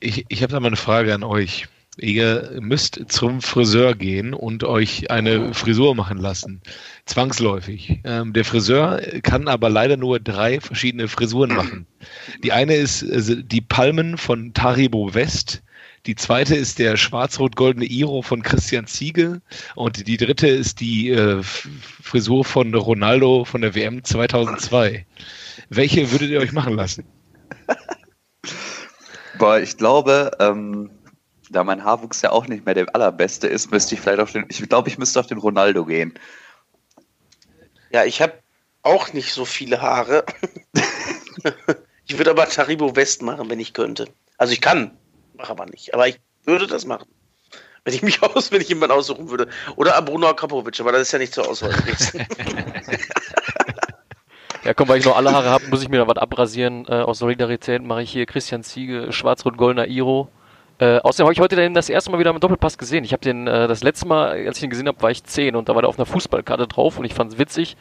Ich, ich habe da mal eine Frage an euch. Ihr müsst zum Friseur gehen und euch eine Frisur machen lassen. Zwangsläufig. Ähm, der Friseur kann aber leider nur drei verschiedene Frisuren machen. Die eine ist äh, die Palmen von Taribo West. Die zweite ist der schwarz-rot-goldene Iro von Christian Ziege. Und die dritte ist die äh, Frisur von Ronaldo von der WM 2002. Welche würdet ihr euch machen lassen? Boah, ich glaube, ähm, da mein Haarwuchs ja auch nicht mehr der allerbeste ist, müsste ich vielleicht auf den, ich glaube, ich müsste auf den Ronaldo gehen. Ja, ich habe auch nicht so viele Haare. ich würde aber Taribo West machen, wenn ich könnte. Also ich kann, mache aber nicht. Aber ich würde das machen. Wenn ich mich aus, wenn ich jemanden aussuchen würde. Oder Bruno Krapovic, aber das ist ja nicht zur Auswahl gewesen. Ja, komm, weil ich noch alle Haare habe, muss ich mir da was abrasieren. Äh, aus Solidarität mache ich hier Christian Ziege, schwarz-rot-goldener Iro. Äh, außerdem habe ich heute den das erste Mal wieder im Doppelpass gesehen. Ich habe den äh, das letzte Mal, als ich ihn gesehen habe, war ich 10 und da war der auf einer Fußballkarte drauf und ich fand es witzig,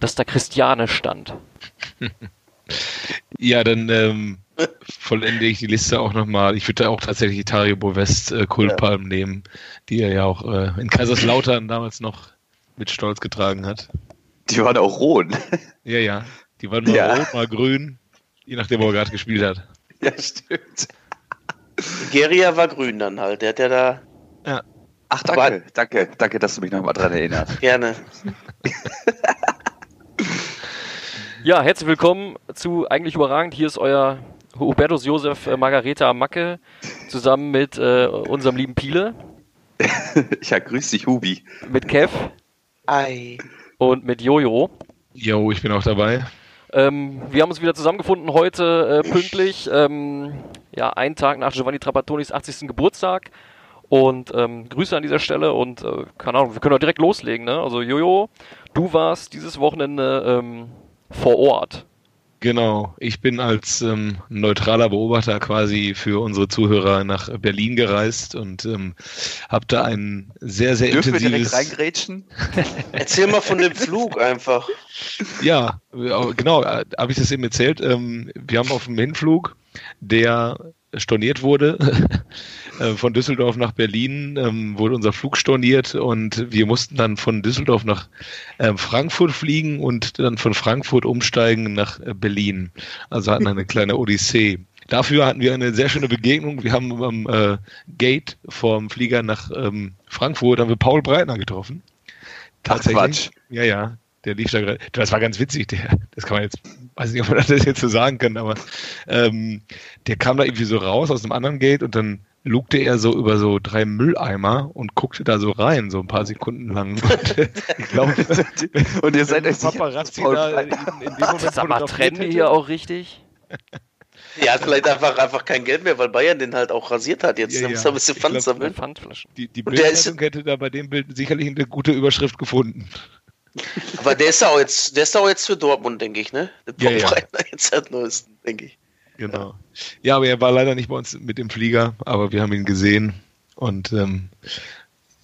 dass da Christiane stand. ja, dann ähm, vollende ich die Liste auch nochmal. Ich würde auch tatsächlich Taribo West äh, Kulpalm ja. nehmen, die er ja auch äh, in Kaiserslautern damals noch mit Stolz getragen hat. Die waren auch rot. Ja, ja. Die waren mal ja. rot, mal grün, je nachdem, wo er gerade gespielt hat. Ja, stimmt. Geria war grün dann halt. Der hat ja da. Ja. Ach, danke, war... danke, danke, dass du mich nochmal dran erinnerst. Gerne. ja, herzlich willkommen zu Eigentlich überragend. Hier ist euer Hubertus Josef äh, Margareta Macke zusammen mit äh, unserem lieben Piele. ja, grüß dich, Hubi. Mit Kev. Ei und mit Jojo. Jo, ich bin auch dabei. Ähm, wir haben uns wieder zusammengefunden heute äh, pünktlich, ähm, ja, einen Tag nach Giovanni Trappattonis 80. Geburtstag. Und ähm, Grüße an dieser Stelle und äh, keine Ahnung, wir können auch direkt loslegen. Ne? Also Jojo, du warst dieses Wochenende ähm, vor Ort. Genau, ich bin als ähm, neutraler Beobachter quasi für unsere Zuhörer nach Berlin gereist und ähm, habe da ein sehr, sehr Dürfen intensives... wir direkt reingrätschen? Erzähl mal von dem Flug einfach. Ja, genau, äh, habe ich das eben erzählt. Ähm, wir haben auf dem Hinflug, der storniert wurde, äh, von Düsseldorf nach Berlin ähm, wurde unser Flug storniert und wir mussten dann von Düsseldorf nach äh, Frankfurt fliegen und dann von Frankfurt umsteigen nach äh, Berlin. Also hatten eine kleine Odyssee. Dafür hatten wir eine sehr schöne Begegnung. Wir haben am äh, Gate vom Flieger nach ähm, Frankfurt haben wir Paul Breitner getroffen. Tatsächlich. Ach, Quatsch. Ja, ja der lief da gerade. Das war ganz witzig, der, das kann man jetzt, weiß nicht, ob man das jetzt so sagen kann, aber ähm, der kam da irgendwie so raus aus einem anderen Gate und dann lugte er so über so drei Mülleimer und guckte da so rein, so ein paar Sekunden lang. Und, ich glaube, und ihr seid euch Paparazzi da in, in dem Moment Sag mal, trennen wir hier auch richtig? Er hat vielleicht einfach, einfach kein Geld mehr, weil Bayern den halt auch rasiert hat jetzt. Ja, da muss er ein bisschen Pfand sammeln. Die, die Bildzeitung hätte da bei dem Bild sicherlich eine gute Überschrift gefunden. Aber der ist auch jetzt, der ist auch jetzt für Dortmund, denke ich, ne? Der ja, ja. jetzt seit neuesten, denke ich. Genau. Ja, aber er war leider nicht bei uns mit dem Flieger, aber wir haben ihn gesehen und ähm,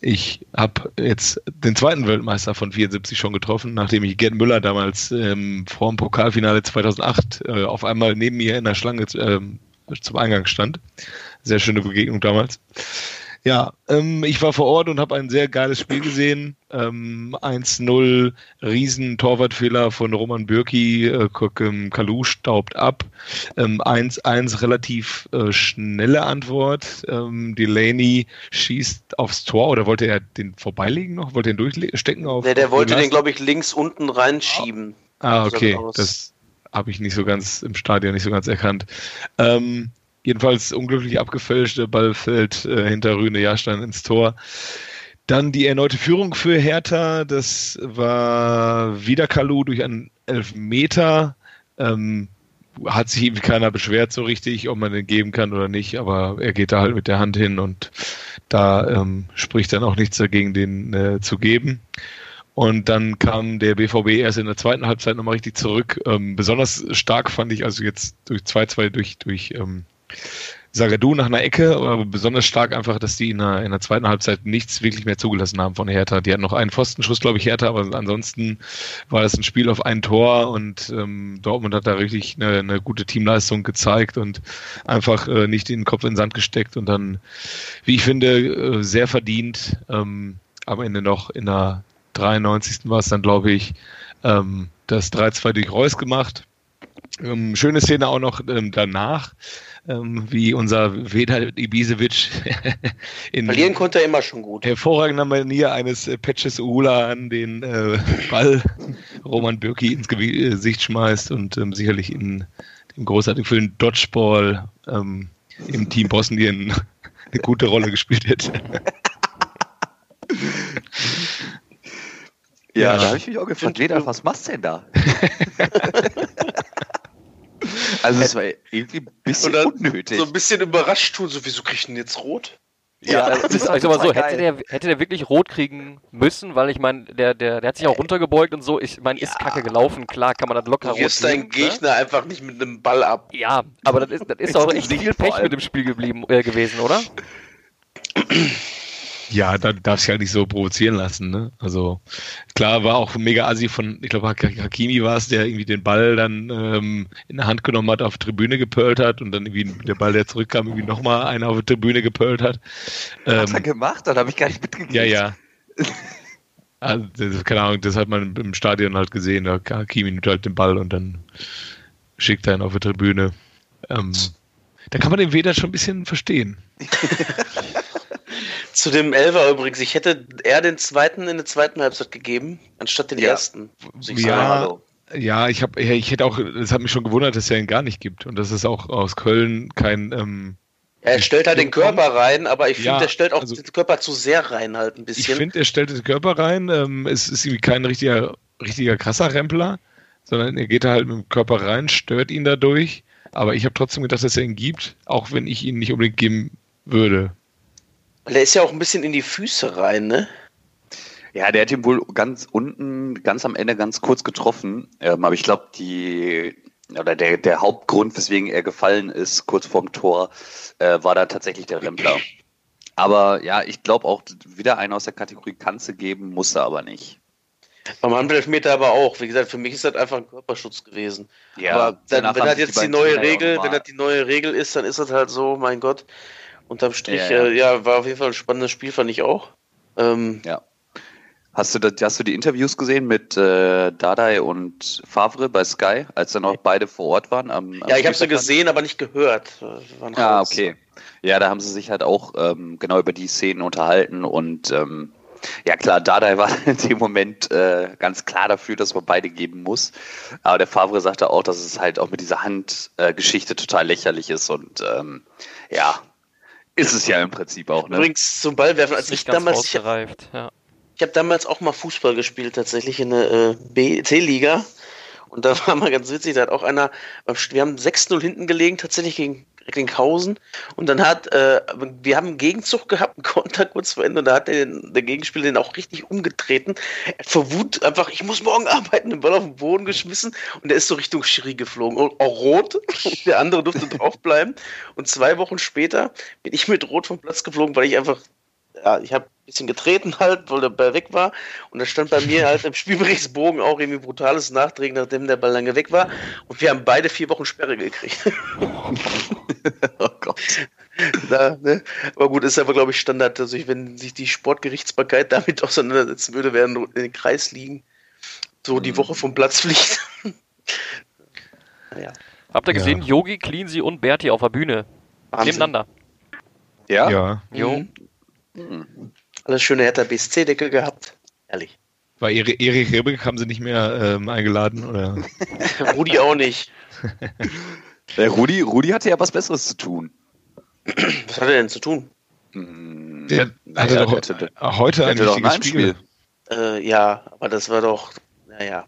ich habe jetzt den zweiten Weltmeister von 74 schon getroffen, nachdem ich Gerd Müller damals ähm, vor dem Pokalfinale 2008 äh, auf einmal neben mir in der Schlange ähm, zum Eingang stand. Sehr schöne Begegnung damals. Ja, ähm, ich war vor Ort und habe ein sehr geiles Spiel gesehen. Ähm, 1-0, riesen Torwartfehler von Roman Bürki, äh, ähm, Kalu staubt ab. Ähm, 1-1, relativ äh, schnelle Antwort. Ähm, Delaney schießt aufs Tor oder wollte er den vorbeilegen noch? Wollte er den durchstecken auf? Nee, der wollte den, glaube ich, links unten reinschieben. Ah, okay. Das habe ich nicht so ganz im Stadion nicht so ganz erkannt. Ähm, Jedenfalls unglücklich abgefälscht, der Ball fällt äh, hinter Rüne Jahrstein ins Tor. Dann die erneute Führung für Hertha, das war wieder Kalu durch einen Elfmeter. Ähm, hat sich irgendwie keiner beschwert so richtig, ob man den geben kann oder nicht, aber er geht da halt mit der Hand hin und da ähm, spricht dann auch nichts dagegen, den äh, zu geben. Und dann kam der BVB erst in der zweiten Halbzeit nochmal richtig zurück. Ähm, besonders stark fand ich also jetzt durch 2-2 durch, durch ähm, Sagadu nach einer Ecke, aber besonders stark einfach, dass die in der, in der zweiten Halbzeit nichts wirklich mehr zugelassen haben von Hertha. Die hatten noch einen Pfostenschuss, glaube ich, Hertha, aber ansonsten war das ein Spiel auf ein Tor und ähm, Dortmund hat da richtig eine, eine gute Teamleistung gezeigt und einfach äh, nicht den Kopf in den Sand gesteckt und dann, wie ich finde, äh, sehr verdient ähm, am Ende noch in der 93. war es dann, glaube ich, ähm, das 3-2 durch Reus gemacht. Ähm, schöne Szene auch noch ähm, danach, ähm, wie unser Vedat Ibisevic in Verlieren konnte er immer schon gut. hervorragender Manier eines äh, Patches Ula an den äh, Ball Roman Bürki ins Gesicht schmeißt und ähm, sicherlich in dem großartigen Film Dodgeball ähm, im Team Bosnien eine gute Rolle gespielt hätte. Ja, Ja. da habe ich mich auch gefragt, Lena, was machst du denn da? also es war irgendwie ein bisschen Oder unnötig. so ein bisschen überrascht tun, so wieso krieg ich denn jetzt rot? ja, Also, das war ich sag mal so, hätte der, hätte der wirklich rot kriegen müssen, weil ich meine, der, der, der hat sich auch runtergebeugt und so. Ich meine, ist Ja. kacke gelaufen, klar, kann man das locker Du rot wirst deinen ne? Gegner einfach nicht mit einem Ball ab. Ja, aber das ist, das ist auch echt viel Pech mit dem Spiel geblieben äh, gewesen, oder? Ja, da darf sich halt nicht so provozieren lassen. Ne? Also klar war auch mega assi von, ich glaube Hakimi war es, der irgendwie den Ball dann ähm, in der Hand genommen hat, auf die Tribüne gepölt hat und dann irgendwie der Ball, der zurückkam, irgendwie nochmal einer auf die Tribüne gepölt hat. Hat er Ähm, gemacht? Dann habe ich gar nicht mitgekriegt. ja, ja. Also, das, keine Ahnung, das hat man im Stadion halt gesehen. Da Hakimi nimmt halt den Ball und dann schickt er ihn auf die Tribüne. Ähm, da kann man den Weder schon ein bisschen verstehen. Zu dem Elfer übrigens, ich hätte eher den zweiten in der zweiten Halbzeit gegeben, anstatt den Ja. ersten. ich Ja. Ja, ich habe, ich hätte auch, das hat mich schon gewundert, dass er ihn gar nicht gibt und dass es auch aus Köln kein. Ähm, Er stellt halt den Körper rein, aber ich finde, Ja, der stellt auch also- den Körper zu sehr rein halt ein ich bisschen. finde, er stellt den Körper rein. Ähm, es ist irgendwie kein richtiger, richtiger krasser Rempler, sondern er geht da halt mit dem Körper rein, stört ihn dadurch. Aber ich habe trotzdem gedacht, dass er ihn gibt, auch wenn ich ihn nicht unbedingt geben würde. Weil der ist ja auch ein bisschen in die Füße rein, ne? Ja, der hat ihn wohl ganz unten, ganz am Ende ganz kurz getroffen. Ähm, aber ich glaube, die oder der, der Hauptgrund, weswegen er gefallen ist, kurz vorm Tor, äh, war da tatsächlich der Rempler. Aber ja, ich glaube auch, wieder einen aus der Kategorie Kanze geben, musste aber nicht. Beim Handelfmeter aber auch. Wie gesagt, für mich ist das einfach ein Körperschutz gewesen. aber dann, wenn das jetzt die neue ja Regel, wenn das die neue Regel ist, dann ist das halt so, mein Gott. Unterm Strich, Ja, ja, äh, ja war auf jeden Fall ein spannendes Spiel, fand ich auch. Ähm, Ja. Hast du, das, hast du die Interviews gesehen mit äh, Dardai und Favre bei Sky, als dann auch beide vor Ort waren? Am, am ja, ich habe sie gesehen, aber nicht gehört. Äh, Ah, raus. okay. Ja, da haben sie sich halt auch ähm, genau über die Szenen unterhalten und ähm, ja klar, Dardai war in dem Moment äh, ganz klar dafür, dass man beide geben muss. Aber der Favre sagte auch, dass es halt auch mit dieser Handgeschichte äh, total lächerlich ist und ähm, ja, ist es ja im Prinzip auch. Ne? Übrigens zum Ballwerfen, als ich damals, ich, ausgereift. Ja. ich habe damals auch mal Fußball gespielt, tatsächlich in der äh, B-Liga. Und da war mal ganz witzig, da hat auch einer, wir haben 6-0 hinten gelegen, tatsächlich gegen Recklinghausen. Und dann hat, äh, wir haben einen Gegenzug gehabt, einen Konter kurz vor Ende, und da hat der, der Gegenspieler den auch richtig umgetreten. Vor Wut einfach, ich muss morgen arbeiten, den Ball auf den Boden geschmissen und der ist so Richtung Schiri geflogen. Und auch rot, der andere durfte draufbleiben. Und zwei Wochen später bin ich mit Rot vom Platz geflogen, weil ich einfach ja, ich habe ein bisschen getreten halt, weil der Ball weg war. Und da stand bei mir halt im Spielberichtsbogen auch irgendwie brutales Nachdrehen, nachdem der Ball lange weg war. Und wir haben beide vier Wochen Sperre gekriegt. oh Gott. da, ne? Aber gut, ist aber, glaube ich, Standard. Also, ich, wenn sich die Sportgerichtsbarkeit damit auseinandersetzen würde, werden in den Kreis liegen. So die Mhm. Woche vom Platz fliegt. naja, Habt ihr Ja. gesehen, Yogi, Cleansy und Berti auf der Bühne? Wahnsinn. Nebeneinander. Ja? Ja. Jo. Mhm. Alles schöne Hertha BSC-Deckel gehabt. Ehrlich. War Eri- Erich Ribbeck, haben sie nicht mehr ähm, eingeladen? Oder? Rudi auch nicht. Der Rudi, Rudi hatte ja was Besseres zu tun. Was hat er denn zu tun? Hm, Der naja, hatte doch der hatte- heute ein wichtiges Spiel. Äh, ja, aber das war doch, naja.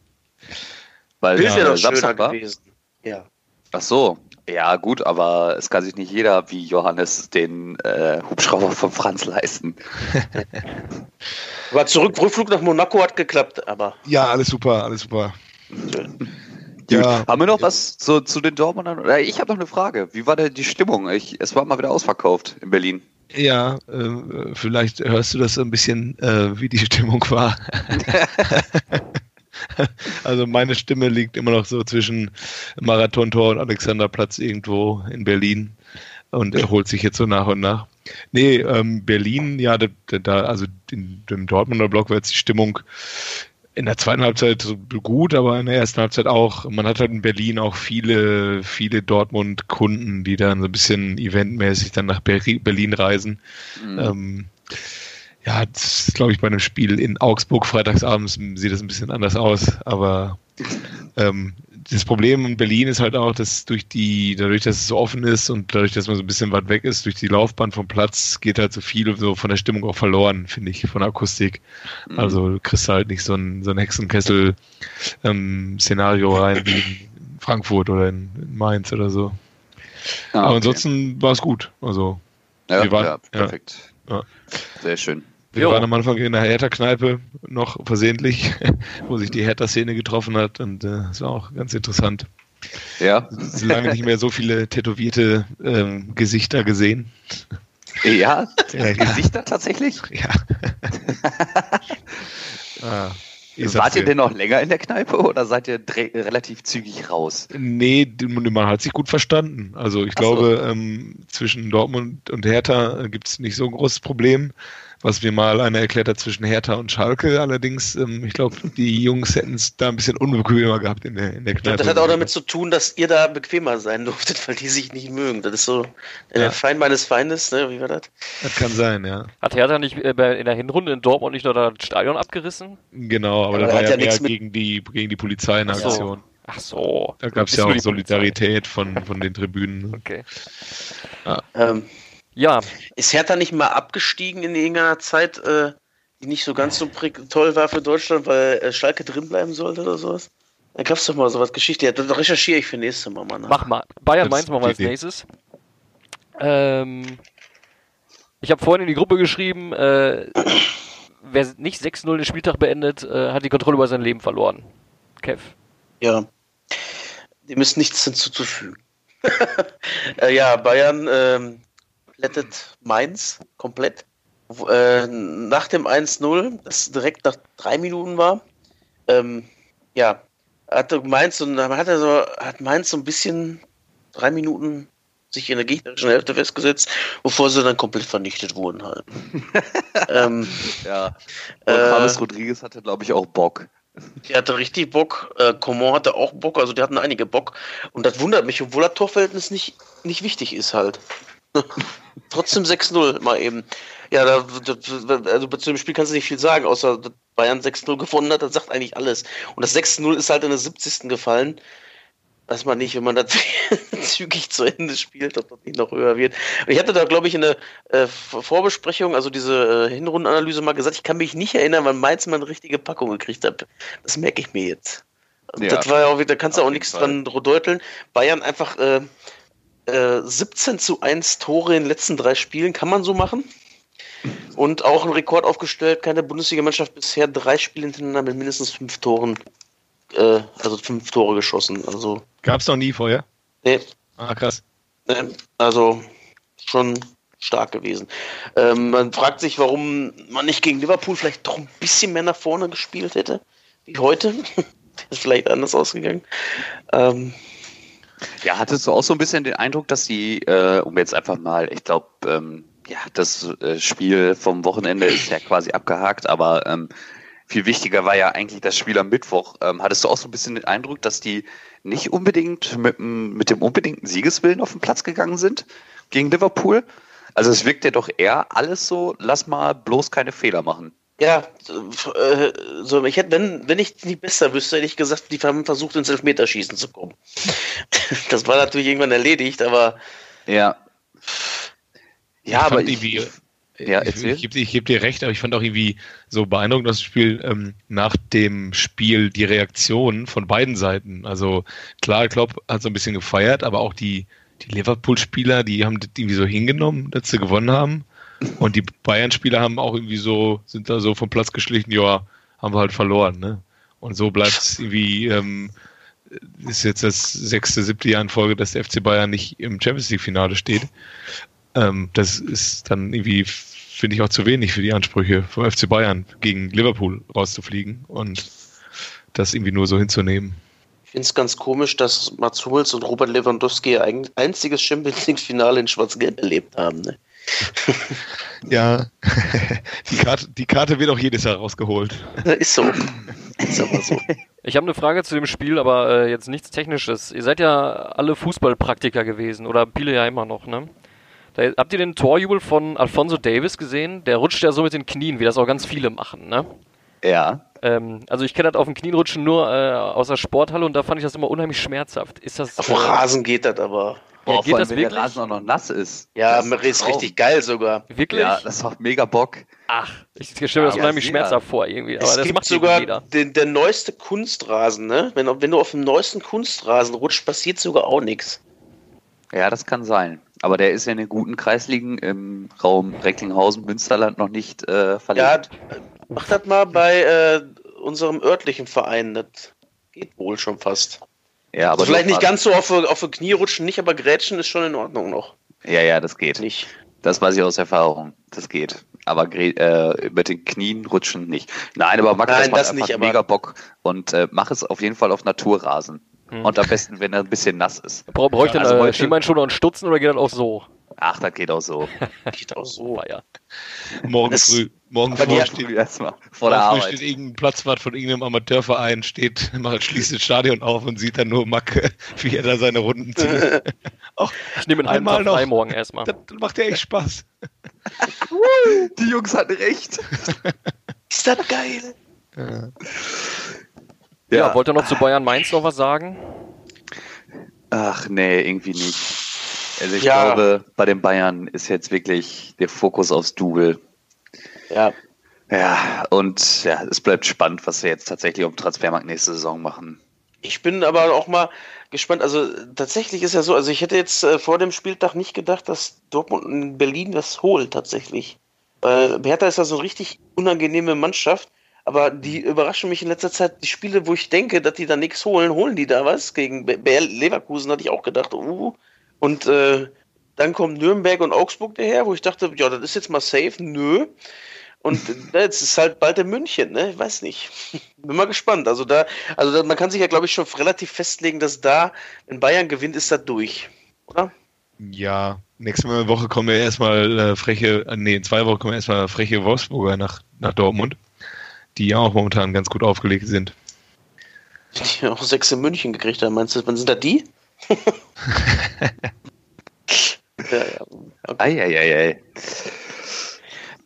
Weil Bild ja, wäre doch Samstag schöner war. gewesen. Ja. Ach so. Ja, gut, aber es kann sich nicht jeder wie Johannes den äh, Hubschrauber von Franz leisten. Aber zurück, Rückflug nach Monaco hat geklappt, aber Ja, alles super, alles super. schön. Ja, Ja. Haben wir noch was zu, zu den Dortmundern? Ich habe noch eine Frage. Wie war denn die Stimmung? Ich, es war mal wieder ausverkauft in Berlin. Ja, äh, vielleicht hörst du das so ein bisschen, äh, wie die Stimmung war. also meine Stimme liegt immer noch so zwischen Marathontor und Alexanderplatz irgendwo in Berlin und erholt sich jetzt so nach und nach. Nee, ähm, Berlin, ja, da, da also in dem Dortmunder Block war jetzt die Stimmung in der zweiten Halbzeit gut, aber in der ersten Halbzeit auch. Man hat halt in Berlin auch viele, viele Dortmund-Kunden, die dann so ein bisschen eventmäßig dann nach Berlin reisen. Mhm. Ähm, ja, das ist, glaube ich, bei einem Spiel in Augsburg freitagsabends sieht das ein bisschen anders aus, aber ähm, das Problem in Berlin ist halt auch, dass durch die, dadurch, dass es so offen ist und dadurch, dass man so ein bisschen weit weg ist, durch die Laufbahn vom Platz, geht halt so viel so von der Stimmung auch verloren, finde ich, von der Akustik. Mhm. Also du kriegst halt nicht so ein, so ein Hexenkessel-Szenario ähm, rein wie in Frankfurt oder in, in Mainz oder so. Ah, okay. Aber ansonsten war es gut. Also ja, wir waren, ja perfekt. Ja. Sehr schön. Wir jo. waren am Anfang in der Hertha-Kneipe noch versehentlich, wo sich die Hertha-Szene getroffen hat und äh, das war auch ganz interessant. Ja. So lange nicht mehr so viele tätowierte ähm, Gesichter gesehen. Ja, ja Gesichter ja. tatsächlich? Ja. ah, Wart ihr denn noch länger in der Kneipe oder seid ihr relativ zügig raus? Nee, man hat sich gut verstanden. Also ich Ach glaube, so. ähm, zwischen Dortmund und Hertha gibt es nicht so ein großes Problem was mir mal einer erklärt hat zwischen Hertha und Schalke. Allerdings, ähm, ich glaube, die Jungs hätten es da ein bisschen unbequemer gehabt in der, in der Kneipe. Das hat auch damit zu tun, dass ihr da bequemer sein durftet, weil die sich nicht mögen. Das ist so ja. der Feind meines Feindes, ne? Wie war das? Das kann sein, ja. Hat Hertha nicht äh, in der Hinrunde in Dortmund nicht noch das Stadion abgerissen? Genau, aber, aber da war ja, ja mehr gegen die, gegen die Polizei in Aktion. Ach so. Da gab es ja auch Solidarität von, von den Tribünen. Okay. Ja. Ähm, ja. Ist Hertha nicht mal abgestiegen in irgendeiner Zeit, äh, die nicht so ganz so toll war für Deutschland, weil äh, Schalke drinbleiben sollte oder sowas? Da gab es doch mal sowas Geschichte. Ja, das recherchiere ich für nächstes Mal mal nach. Mach mal. Bayern Mainz machen wir als nächstes. Ähm, ich habe vorhin in die Gruppe geschrieben, äh, wer nicht 6-0 den Spieltag beendet, äh, hat die Kontrolle über sein Leben verloren. Kev. Ja. Dem ist nichts hinzuzufügen. äh, ja, Bayern ähm, plättet Mainz komplett. Äh, nach dem 1-0, das direkt nach drei Minuten war, ähm, ja, hatte Mainz und hat er so, hat Mainz so ein bisschen drei Minuten sich in der gegnerischen Hälfte festgesetzt, bevor sie dann komplett vernichtet wurden halt. ähm, ja. Und äh, James Rodriguez hatte, glaube ich, auch Bock. Der hatte richtig Bock. Äh, Coman hatte auch Bock, also die hatten einige Bock. Und das wundert mich, obwohl das Torverhältnis nicht, nicht wichtig ist halt. Trotzdem 6-0 mal eben. Ja, da, also zu dem Spiel kannst du nicht viel sagen, außer dass Bayern 6-0 gewonnen hat, das sagt eigentlich alles. Und das 6-0 ist halt in der 70. gefallen. Weiß man nicht, wenn man das zügig zu Ende spielt, ob das nicht noch höher wird. Ich hatte da, glaube ich, in der äh, Vorbesprechung, also diese äh, Hinrundenanalyse mal gesagt, ich kann mich nicht erinnern, wann Mainz mal eine richtige Packung gekriegt hat. Das merke ich mir jetzt. Ja, das war ja auch wieder, da kannst du auch nichts Fall. dran deuteln. Bayern einfach äh, 17 äh, zu 1 Tore in den letzten drei Spielen kann man so machen. Und auch ein Rekord aufgestellt, keine Bundesliga-Mannschaft bisher drei Spiele hintereinander mit mindestens fünf Toren, äh, also fünf Tore geschossen. Also, Gab es noch nie vorher? Nee. Ah, krass. Nee, also schon stark gewesen. Ähm, man fragt sich, warum man nicht gegen Liverpool vielleicht doch ein bisschen mehr nach vorne gespielt hätte, wie heute. ist vielleicht anders ausgegangen. Ähm, ja, hattest du auch so ein bisschen den Eindruck, dass die, äh, um jetzt einfach mal, ich glaube, ähm, ja, das äh, Spiel vom Wochenende ist ja quasi abgehakt, aber ähm, viel wichtiger war ja eigentlich das Spiel am Mittwoch. Ähm, hattest du auch so ein bisschen den Eindruck, dass die nicht unbedingt mit, mit dem unbedingten Siegeswillen auf den Platz gegangen sind gegen Liverpool? Also es wirkt ja doch eher alles so, lass mal bloß keine Fehler machen. Ja, äh, so, ich hätte, wenn, wenn ich nicht besser wüsste, hätte ich gesagt, die haben versucht, ins Elfmeterschießen zu kommen. Das war natürlich irgendwann erledigt, aber. Ja. Ja, aber ich, irgendwie, ja, ich, ich, gebe, ich gebe dir recht, aber ich fand auch irgendwie so beeindruckend das Spiel ähm, nach dem Spiel die Reaktion von beiden Seiten. Also klar, Klopp hat so ein bisschen gefeiert, aber auch die, die Liverpool-Spieler, die haben das irgendwie so hingenommen, dass sie gewonnen haben. Und die Bayern-Spieler haben auch irgendwie so, sind da so vom Platz geschlichen, ja, haben wir halt verloren, ne? Und so bleibt es irgendwie, ähm, ist jetzt das sechste, siebte Jahr in Folge, dass der FC Bayern nicht im Champions League-Finale steht. Ähm, das ist dann irgendwie, finde ich, auch zu wenig für die Ansprüche vom FC Bayern gegen Liverpool rauszufliegen und das irgendwie nur so hinzunehmen. Ich finde es ganz komisch, dass Mats Hummels und Robert Lewandowski ein einziges Champions League-Finale in Schwarz-Gelb erlebt haben. Ne? ja, die Karte, die Karte wird auch jedes Jahr rausgeholt. Ist so. Ist aber so. Ich habe eine Frage zu dem Spiel, aber äh, jetzt nichts Technisches. Ihr seid ja alle Fußballpraktiker gewesen oder viele ja immer noch, ne? Da, habt ihr den Torjubel von Alfonso Davis gesehen? Der rutscht ja so mit den Knien, wie das auch ganz viele machen, ne? Ja. Ähm, also ich kenne das auf den Knien rutschen nur äh, aus der Sporthalle und da fand ich das immer unheimlich schmerzhaft. Ist das? Auf dem Rasen geht das aber. Boah, Ja, geht vor allem, das wenn wirklich? der Rasen auch noch nass ist. Ja, Das ist Traum. richtig geil sogar. Wirklich? Ja, das macht mega Bock. Ach, ich stelle mir das Ja, unheimlich schmerzhaft vor irgendwie. Aber es das gibt macht sogar den, der neueste Kunstrasen, ne? Wenn, wenn du auf dem neuesten Kunstrasen rutscht, passiert sogar auch nichts. Ja, das kann sein. Aber der ist ja in den guten Kreisligen im Raum Recklinghausen, Münsterland noch nicht äh, Ja, verlegt. mach das mal bei äh, unserem örtlichen Verein. Das geht wohl schon fast. Ja, aber Also vielleicht nicht ganz so auf, auf die Knie rutschen, nicht, aber Grätschen ist schon in Ordnung noch. Ja, ja, das geht. Nicht. Das weiß ich aus Erfahrung. Das geht. Aber äh, mit den Knien rutschen nicht. Nein, aber Max, Nein, das macht das einfach nicht, aber- mega Bock. Und äh, mach es auf jeden Fall auf Naturrasen. Hm. Und am besten, wenn er ein bisschen nass ist. Bra brauche ich Ja, dann also äh, Schienbeinschoner und Stutzen oder geht das auch so? Ach, das geht auch so. Geht auch so. Ja. Morgen Das- früh, morgen früh steht, Erstmal vor der Arbeit. steht irgendein Platzwart von irgendeinem Amateurverein, steht, macht, schließt das Stadion auf und sieht dann nur Macke, wie er da seine Runden zieht. Ach, Ich nehme einen halben Einmal noch. frei morgen erstmal. das macht ja echt Spaß. Die Jungs hatten recht. Ist das geil? Ja, wollt ihr noch zu Bayern Mainz noch was sagen? Ach nee, irgendwie nicht. Also ich Ja. glaube, bei den Bayern ist jetzt wirklich der Fokus aufs Double. Ja. Ja, und ja, es bleibt spannend, was wir jetzt tatsächlich auf dem Transfermarkt nächste Saison machen. Ich bin aber auch mal gespannt. Also tatsächlich ist ja so, also ich hätte jetzt äh, vor dem Spieltag nicht gedacht, dass Dortmund in Berlin was holt tatsächlich. Weil Hertha ist ja so eine richtig unangenehme Mannschaft. Aber die überraschen mich in letzter Zeit. Die Spiele, wo ich denke, dass die da nichts holen, holen die da was. Gegen Be- Bayer Leverkusen hatte ich auch gedacht, uh. Und äh, dann kommen Nürnberg und Augsburg daher, wo ich dachte, ja, das ist jetzt mal safe. Nö. Und äh, jetzt ist halt bald in München, ne? Ich weiß nicht. Bin mal gespannt. Also da, also da, man kann sich ja, glaube ich, schon relativ festlegen, dass da, wenn Bayern gewinnt, ist das durch. Oder? Ja, nächste Woche kommen ja erstmal äh, freche, äh, nee, in zwei Wochen kommen erstmal freche Wolfsburger nach, nach Dortmund, die ja auch momentan ganz gut aufgelegt sind. Die auch sechs in München gekriegt haben. Meinst du, wann sind da die? ja, ja. Okay. Eieiei.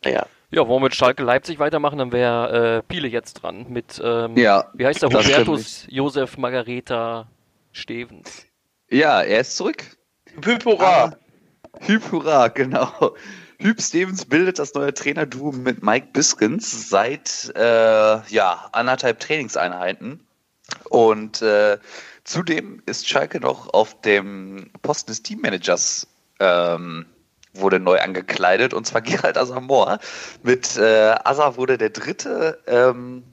Naja. Ja, wollen wir mit Schalke Leipzig weitermachen, dann wäre äh, Piele jetzt dran mit, ähm, Ja, wie heißt der, das Hubertus Josef Margareta Stevens. Ja, er ist zurück. Hypora. Hüb Hurra, genau. Hüb Stevens bildet das neue Trainerduo mit Mike Biskins seit äh, ja, anderthalb Trainingseinheiten. Und äh, zudem ist Schalke noch auf dem Posten des Teammanagers ähm, wurde neu angekleidet, und zwar Gerald Asamoah. Mit äh, Asa wurde der dritte ähm,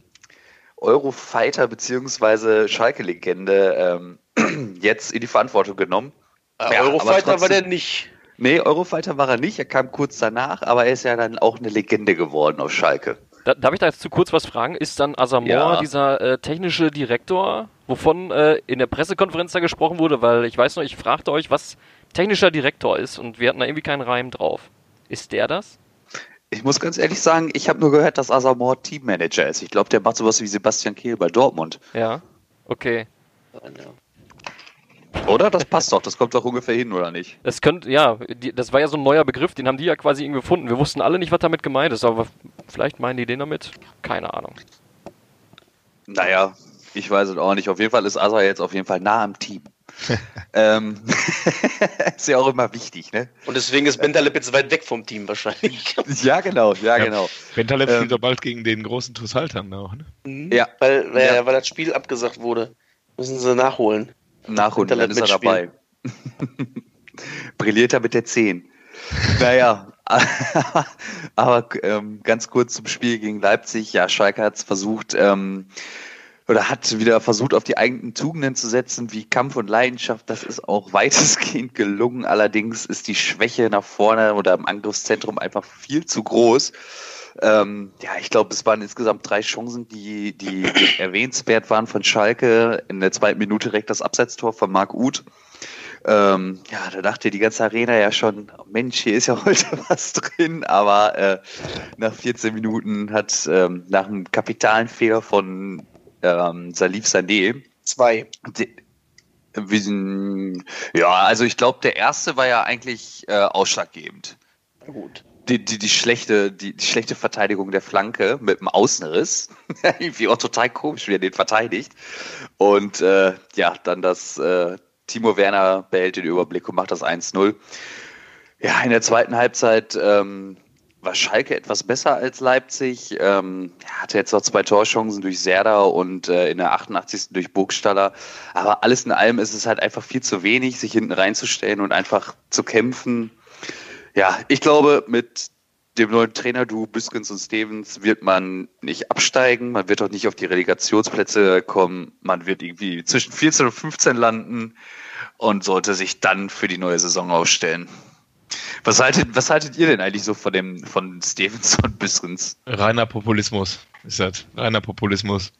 Eurofighter bzw. Schalke-Legende ähm, jetzt in die Verantwortung genommen. Äh, Ja, Eurofighter war trotzdem- der nicht. Nee, Eurofighter war er nicht, er kam kurz danach, aber er ist ja dann auch eine Legende geworden auf Schalke. Da, darf ich da jetzt zu kurz was fragen? Ist dann Asamoah Ja. dieser äh, technische Direktor, wovon äh, in der Pressekonferenz da gesprochen wurde? Weil ich weiß noch, ich fragte euch, was technischer Direktor ist und wir hatten da irgendwie keinen Reim drauf. Ist der das? Ich muss ganz ehrlich sagen, ich habe nur gehört, dass Asamoah Teammanager ist. Ich glaube, der macht sowas wie Sebastian Kehl bei Dortmund. Ja. Okay. Oder? Das passt doch, das kommt doch ungefähr hin, oder nicht? Das könnte, ja, die, das war ja so ein neuer Begriff, den haben die ja quasi irgendwie gefunden. Wir wussten alle nicht, was damit gemeint ist, aber vielleicht meinen die den damit? Keine Ahnung. Naja, ich weiß es auch nicht. Auf jeden Fall ist Asa jetzt auf jeden Fall nah am Team. ähm, ist ja auch immer wichtig, ne? Und deswegen ist Bentaleb jetzt weit weg vom Team wahrscheinlich. Ja, genau, ja, genau. Bentaleb Ähm, spielt doch bald gegen den großen TuS Haltern auch, ne? Mhm. Ja. Weil, weil, Ja. weil das Spiel abgesagt wurde. Müssen sie nachholen. Nachholen, dann ist er dabei. Brilliert er mit der 10. Naja, aber ähm, ganz kurz zum Spiel gegen Leipzig. Ja, Schalke hat es versucht, ähm, oder hat wieder versucht, auf die eigenen Tugenden zu setzen, wie Kampf und Leidenschaft. Das ist auch weitestgehend gelungen. Allerdings ist die Schwäche nach vorne oder im Angriffszentrum einfach viel zu groß. Ähm, ja, ich glaube, es waren insgesamt drei Chancen, die, die erwähnenswert waren von Schalke. In der zweiten Minute direkt das Absetztor von Marc Uth. Ähm, ja, da dachte die ganze Arena ja schon, Mensch, hier ist ja heute was drin, aber äh, nach 14 Minuten hat ähm, nach einem kapitalen Fehler von ähm, Salif Sané Zwei. die, ja, also ich glaube, der erste war ja eigentlich äh, ausschlaggebend. Gut. Die, die, die, schlechte, die, die schlechte Verteidigung der Flanke mit dem Außenriss. Irgendwie auch total komisch, wie er den verteidigt. Und äh, ja, dann das äh, Timo Werner behält den Überblick und macht das 1-0. Ja, in der zweiten Halbzeit ähm, war Schalke etwas besser als Leipzig. Ähm, er hatte jetzt noch zwei Torchancen durch Serda und äh, in der 88. durch Burgstaller. Aber alles in allem ist es halt einfach viel zu wenig, sich hinten reinzustellen und einfach zu kämpfen. Ja, ich glaube, mit dem neuen Trainer, du Büskens und Stevens, wird man nicht absteigen. Man wird auch nicht auf die Relegationsplätze kommen. Man wird irgendwie zwischen 14 und 15 landen und sollte sich dann für die neue Saison aufstellen. Was haltet, was haltet ihr denn eigentlich so von dem von Stevens und Büskens? Reiner Populismus ist das. Reiner Populismus.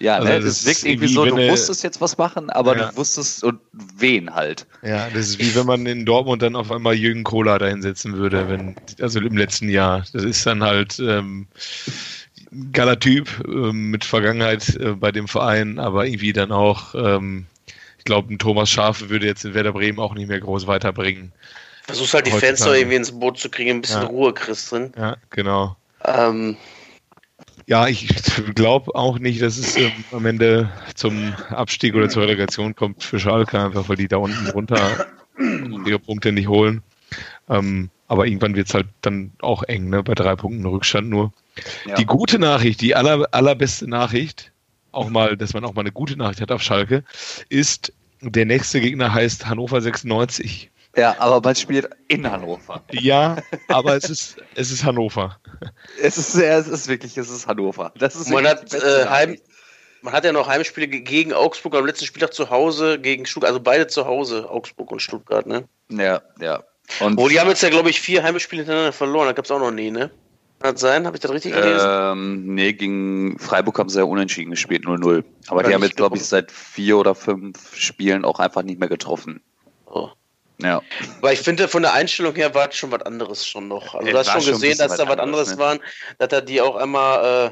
Ja, Also ne, das das ist wirkt irgendwie wie so, wenn du er- musstest jetzt was machen, aber Ja. du wusstest und wen halt. Ja, das ist wie wenn man in Dortmund dann auf einmal Jürgen Kohler dahinsetzen würde, wenn, also im letzten Jahr. Das ist dann halt ähm, ein geiler Typ ähm, mit Vergangenheit äh, bei dem Verein, aber irgendwie dann auch, ähm, ich glaube, ein Thomas Schafe würde jetzt in Werder Bremen auch nicht mehr groß weiterbringen. Versuchst halt die Fans Heutzutage. noch irgendwie ins Boot zu kriegen, ein bisschen Ja. Ruhe drin. Ja, genau. Ähm, Ja, ich glaube auch nicht, dass es ähm, am Ende zum Abstieg oder zur Relegation kommt für Schalke, einfach weil die da unten runter ihre Punkte nicht holen. Ähm, aber irgendwann wird's halt dann auch eng, ne? bei drei Punkten Rückstand nur. Ja. Die gute Nachricht, die aller, allerbeste Nachricht, auch mal, dass man auch mal eine gute Nachricht hat auf Schalke, ist, der nächste Gegner heißt Hannover 96. Ja, aber man spielt in Hannover. Ja, aber es ist, es ist Hannover. Es ist, ja, es ist wirklich, es ist Hannover. Das ist man, hat, äh, Heim, man hat ja noch Heimspiele ge- gegen Augsburg, am letzten Spieltag zu Hause gegen Stuttgart, also beide zu Hause, Augsburg und Stuttgart, ne? Ja, ja. Und Oh, die haben jetzt ja, glaube ich, vier Heimspiele hintereinander verloren, da gab es auch noch nie, ne? Kann das sein? Habe ich das richtig gelesen? ähm, nee, gegen Freiburg haben sie ja unentschieden gespielt, 0-0. Aber Oder die haben jetzt, glaube ich, seit vier oder fünf Spielen auch einfach nicht mehr getroffen. Oh. Ja. Aber ich finde, von der Einstellung her war es schon was anderes schon noch. Also du hast schon ein gesehen, dass da was anderes anderes, waren, dass er die auch einmal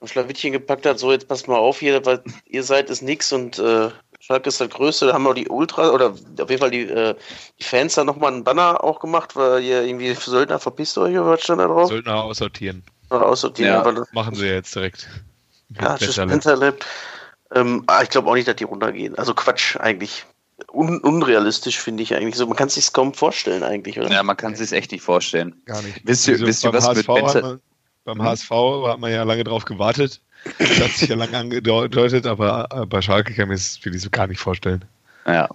äh, auf Schlawittchen gepackt hat, so jetzt passt mal auf hier, weil ihr seid ist nix und äh, Schalke ist das Größte, da haben auch die Ultra oder auf jeden Fall die, äh, die Fans da nochmal einen Banner auch gemacht, weil ihr irgendwie Söldner verpisst euch oder was stand da drauf? Söldner aussortieren. Oder aussortieren, Ja. weil das- Machen sie jetzt direkt. Ja, tschüss. Bentaleb. Ähm, ah, ich glaube auch nicht, dass die runtergehen. Also Quatsch, eigentlich. Un unrealistisch finde ich eigentlich so. Man kann es sich kaum vorstellen, eigentlich, oder? ja, man kann es sich echt nicht vorstellen. Gar nicht. Wisst ihr- Wieso, wisst ihr, beim was mit HSV hat Bental- man, Beim HSV hat man ja lange drauf gewartet. Das hat sich ja lange angedeutet, aber bei Schalke kann ich mir das wirklich so gar nicht vorstellen. Ja.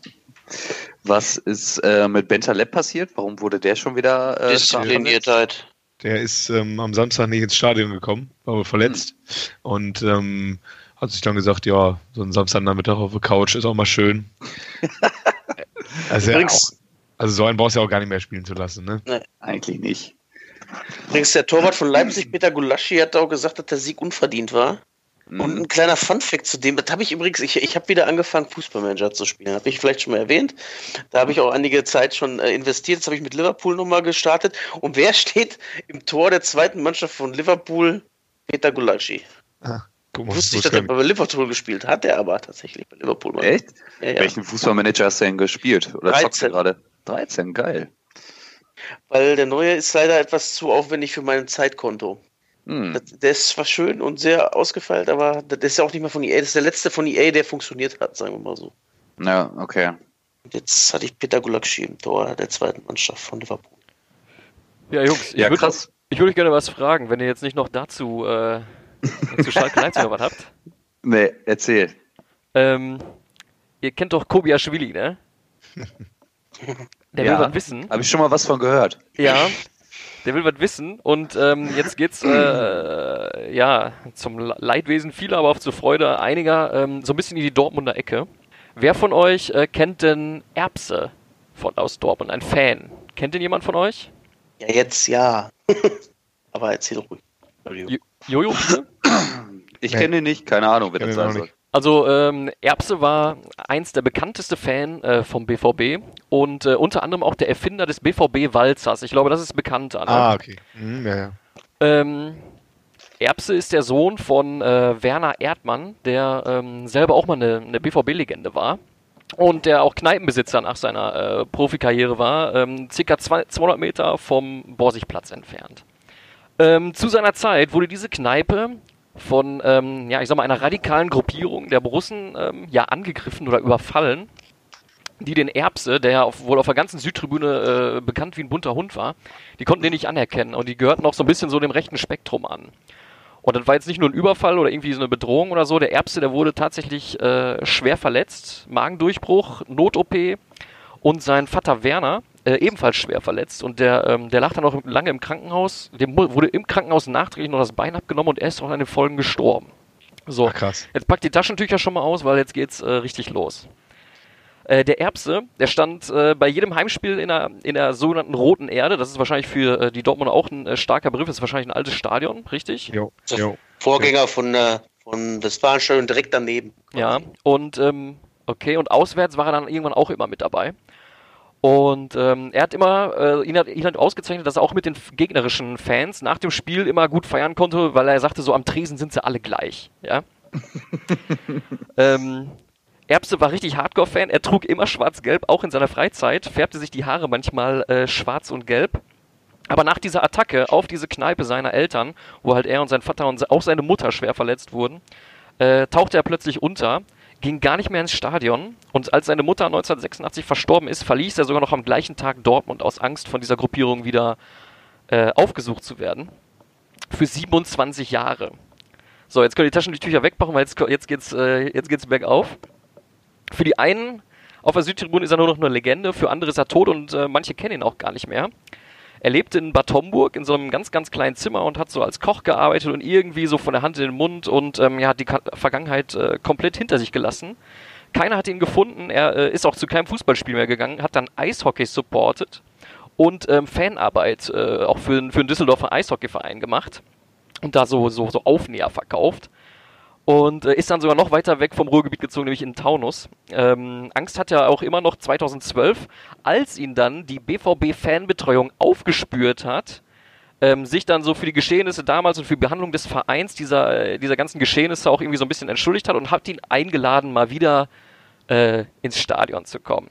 Was ist äh, mit Bentaleb passiert? Warum wurde der schon wieder äh, Diszipliniertheit. Der ist ähm, am Samstag nicht ins Stadion gekommen, war wohl verletzt und ähm, hat sich dann gesagt, ja, so ein Samstagnachmittag auf der Couch ist auch mal schön. also, ja, auch, also so einen brauchst du ja auch gar nicht mehr spielen zu lassen, ne? Eigentlich nicht. übrigens, der Torwart von Leipzig, Peter Gulaschi, hat auch gesagt, dass der Sieg unverdient war. Und Mhm. ein kleiner Funfact zu dem, das habe ich übrigens, ich, ich habe wieder angefangen, Fußballmanager zu spielen. Habe ich vielleicht schon mal erwähnt. Da habe ich auch einige Zeit schon äh, investiert. Jetzt habe ich mit Liverpool nochmal gestartet. Und wer steht im Tor der zweiten Mannschaft von Liverpool? Peter Gulaschi. Ah, guck mal, Wusste ich, das dass er bei Liverpool gespielt hat, er aber tatsächlich bei Liverpool. Mann. Echt? Ja, ja. Welchen Fußballmanager hast du denn gespielt? Oder zockst du 13. gerade? 13, geil. Weil der neue ist leider etwas zu aufwendig für mein Zeitkonto. Hm. Das, der ist zwar schön und sehr ausgefeilt, aber das ist ja auch nicht mehr von EA. Das ist der letzte von EA, der funktioniert hat, sagen wir mal so. Ja, okay. Und jetzt hatte ich Peter Gulakshi im Tor der zweiten Mannschaft von Liverpool. Ja, Jungs, ich Ja, würde krass. ich würd euch gerne was fragen, wenn ihr jetzt nicht noch dazu äh, zu Schalke 1 noch was habt. Nee, erzähl. Ähm, ihr kennt doch Kobiaschwili, ne? Der Ja. will was wissen. Habe ich schon mal was von gehört. Ja. der will was wissen. Und ähm, jetzt geht's äh, ja zum Leidwesen vieler, aber auch zur Freude einiger ähm, so ein bisschen in die Dortmunder Ecke. Wer von euch äh, kennt denn Erbse von aus Dortmund? Ein Fan? Kennt den jemand von euch? Ja, jetzt ja. aber erzähl ruhig. Jo- Jojo, bitte? Ich Nee. kenne ihn nicht, keine Ahnung, wer das sein soll. Also ähm, Erbse war eins der bekannteste Fan äh, vom BVB und äh, unter anderem auch der Erfinder des BVB Walzers. Ich glaube, das ist bekannt. Ah, okay. Mhm, ja, ja. Ähm, Erbse ist der Sohn von äh, Werner Erdmann, der ähm, selber auch mal eine, eine BVB-Legende war. Und der auch Kneipenbesitzer nach seiner äh, Profikarriere war, ähm, circa zwei- 200 Meter vom Borsigplatz entfernt. Ähm, zu seiner Zeit wurde diese Kneipe von, ähm, ja, ich sag mal, einer radikalen Gruppierung der Borussen ähm, ja angegriffen oder überfallen, die den Erbse, der ja auf, wohl auf der ganzen Südtribüne äh, bekannt wie ein bunter Hund war, die konnten den nicht anerkennen und die gehörten auch so ein bisschen so dem rechten Spektrum an. Und das war jetzt nicht nur ein Überfall oder irgendwie so eine Bedrohung oder so. Der Erbse, der wurde tatsächlich äh, schwer verletzt, Magendurchbruch, Not-OP und sein Vater Werner äh, ebenfalls schwer verletzt und der, ähm, der lag dann auch lange im Krankenhaus. Dem wurde im Krankenhaus nachträglich noch das Bein abgenommen und er ist auch an den Folgen gestorben. So, Ach, krass. Jetzt packt die Taschentücher schon mal aus, weil jetzt geht's äh, richtig los. Äh, der Erbse, der stand äh, bei jedem Heimspiel in der, in der sogenannten Roten Erde. Das ist wahrscheinlich für äh, die Dortmunder auch ein äh, starker Begriff. Das ist wahrscheinlich ein altes Stadion, richtig? Jo, jo. Vorgänger von, äh, von Westfalenstadion direkt daneben. Ja, und ähm, okay, und auswärts war er dann irgendwann auch immer mit dabei. Und ähm, er hat immer, äh, ihn, hat, ihn hat ausgezeichnet, dass er auch mit den gegnerischen Fans nach dem Spiel immer gut feiern konnte, weil er sagte, so am Tresen sind sie alle gleich. Ja. ähm, Erbse war richtig Hardcore-Fan, er trug immer schwarz-gelb, auch in seiner Freizeit, färbte sich die Haare manchmal äh, schwarz und gelb. Aber nach dieser Attacke auf diese Kneipe seiner Eltern, wo halt er und sein Vater und auch seine Mutter schwer verletzt wurden, äh, tauchte er plötzlich unter, ging gar nicht mehr ins Stadion und als seine Mutter 1986 verstorben ist, verließ er sogar noch am gleichen Tag Dortmund aus Angst von dieser Gruppierung wieder äh, aufgesucht zu werden. Für 27 Jahre. So, jetzt können die Taschentücher wegmachen, weil jetzt, jetzt geht's, äh, jetzt geht's bergauf. Für die einen auf der Südtribüne ist er nur noch eine Legende, für andere ist er tot und äh, manche kennen ihn auch gar nicht mehr. Er lebte in Bad Homburg in so einem ganz, ganz kleinen Zimmer und hat so als Koch gearbeitet und irgendwie so von der Hand in den Mund und ähm, ja, hat die Ka Vergangenheit äh, komplett hinter sich gelassen. Keiner hat ihn gefunden, er äh, ist auch zu keinem Fußballspiel mehr gegangen, hat dann Eishockey supported und ähm, Fanarbeit äh, auch für, für einen Düsseldorfer Eishockeyverein gemacht und da so, so, so Aufnäher verkauft. Und äh, ist dann sogar noch weiter weg vom Ruhrgebiet gezogen, nämlich in Taunus. Ähm, Angst hat er auch immer noch 2012, als ihn dann die BVB-Fanbetreuung aufgespürt hat, ähm, sich dann so für die Geschehnisse damals und für die Behandlung des Vereins dieser, äh, dieser ganzen Geschehnisse auch irgendwie so ein bisschen entschuldigt hat und hat ihn eingeladen, mal wieder äh, ins Stadion zu kommen.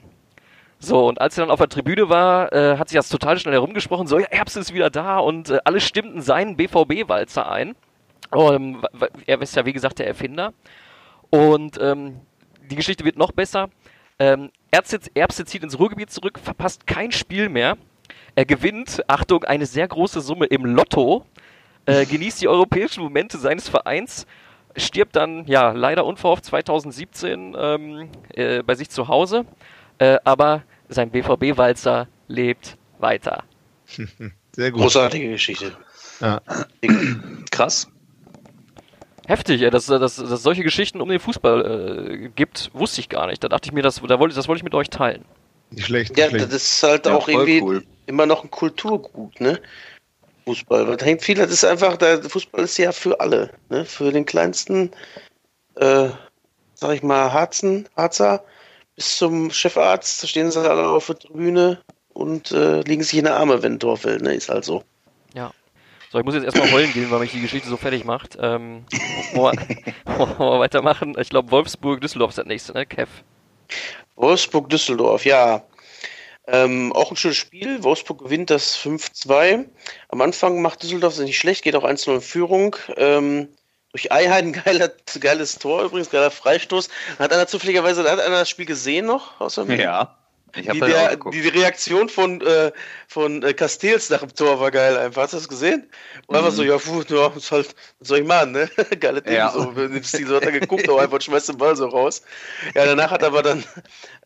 So, und als er dann auf der Tribüne war, äh, hat sich das total schnell herumgesprochen, so, ja, Erbse ist wieder da und äh, alle stimmten seinen BVB-Walzer ein. Ähm, wa- wa- er ist ja, wie gesagt, der Erfinder. Und ähm, die Geschichte wird noch besser. Ähm, Erbse, Erbse zieht ins Ruhrgebiet zurück, verpasst kein Spiel mehr. Er gewinnt, Achtung, eine sehr große Summe im Lotto, äh, genießt die europäischen Momente seines Vereins, stirbt dann, ja, leider unverhofft 2017 ähm, äh, bei sich zu Hause. Äh, aber sein BVB-Walzer lebt weiter. Sehr gut. Großartige Geschichte. Ja. Krass. Heftig, ey, dass dass- dass es solche Geschichten um den Fußball äh, gibt, wusste ich gar nicht. Da dachte ich mir, das, da wollte, das wollte ich mit euch teilen. Nicht schlecht. Ja, Nicht schlecht. das ist halt Ja, auch irgendwie cool. immer noch ein Kulturgut, ne? Fußball. Weil da hängt viel, das ist einfach, der Fußball ist ja für alle, ne? Für den kleinsten, äh, sag ich mal, Harzen, Harzer bis zum Chefarzt, da stehen sie alle auf der Tribüne und äh, liegen sich in die Arme, wenn ein Tor fällt, ne? Ist halt so. Ja. So, ich muss jetzt erstmal heulen gehen, weil mich die Geschichte so fertig macht. Ähm, wollen wir, wollen wir weitermachen? Ich glaube, Wolfsburg, Düsseldorf ist das nächste, ne? Kev. Wolfsburg, Düsseldorf, ja. Ähm, auch ein schönes Spiel. Wolfsburg gewinnt das 5-2. Am Anfang macht Düsseldorf es nicht schlecht, geht auch 1-0 in Führung. Ähm, durch Eiheit ein geiler, geiles Tor übrigens, geiler Freistoß. Hat einer zufälligerweise, hat einer das Spiel gesehen noch? Außer mir? Ja. Die, der, geguckt. die Reaktion von, äh, von äh, Castells nach dem Tor war geil einfach. Hast du das gesehen? Und einfach so, ja, puh, ja, was, halt, was soll ich machen, ne? Geile Ding, Ja. so in dem Stil. So hat er geguckt, aber einfach schmeißt den Ball so raus. Ja, danach hat er aber dann,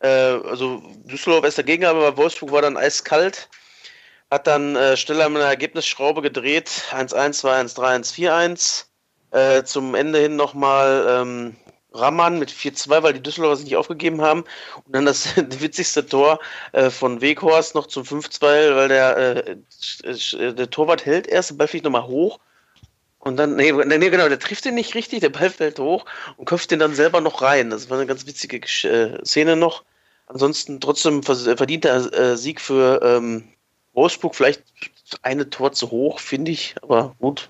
äh, also Düsseldorf ist dagegen, aber Wolfsburg war dann eiskalt. hat dann äh, schnell an einer Ergebnisschraube gedreht. 1-1, 2-1, 3-1, 4-1. Äh, zum Ende hin nochmal ähm, Raman mit 4-2, weil die Düsseldorfer sich nicht aufgegeben haben. Und dann das witzigste Tor äh, von Weghorst noch zum 5-2, weil der, äh, äh, der Torwart hält erst, der Ball fliegt nochmal hoch. Und dann, nee, nee, genau, der trifft ihn nicht richtig, der Ball fällt hoch und köpft den dann selber noch rein. Das war eine ganz witzige äh, Szene noch. Ansonsten trotzdem verdienter äh, Sieg für ähm, Wolfsburg, vielleicht eine Tor zu hoch, finde ich, aber gut.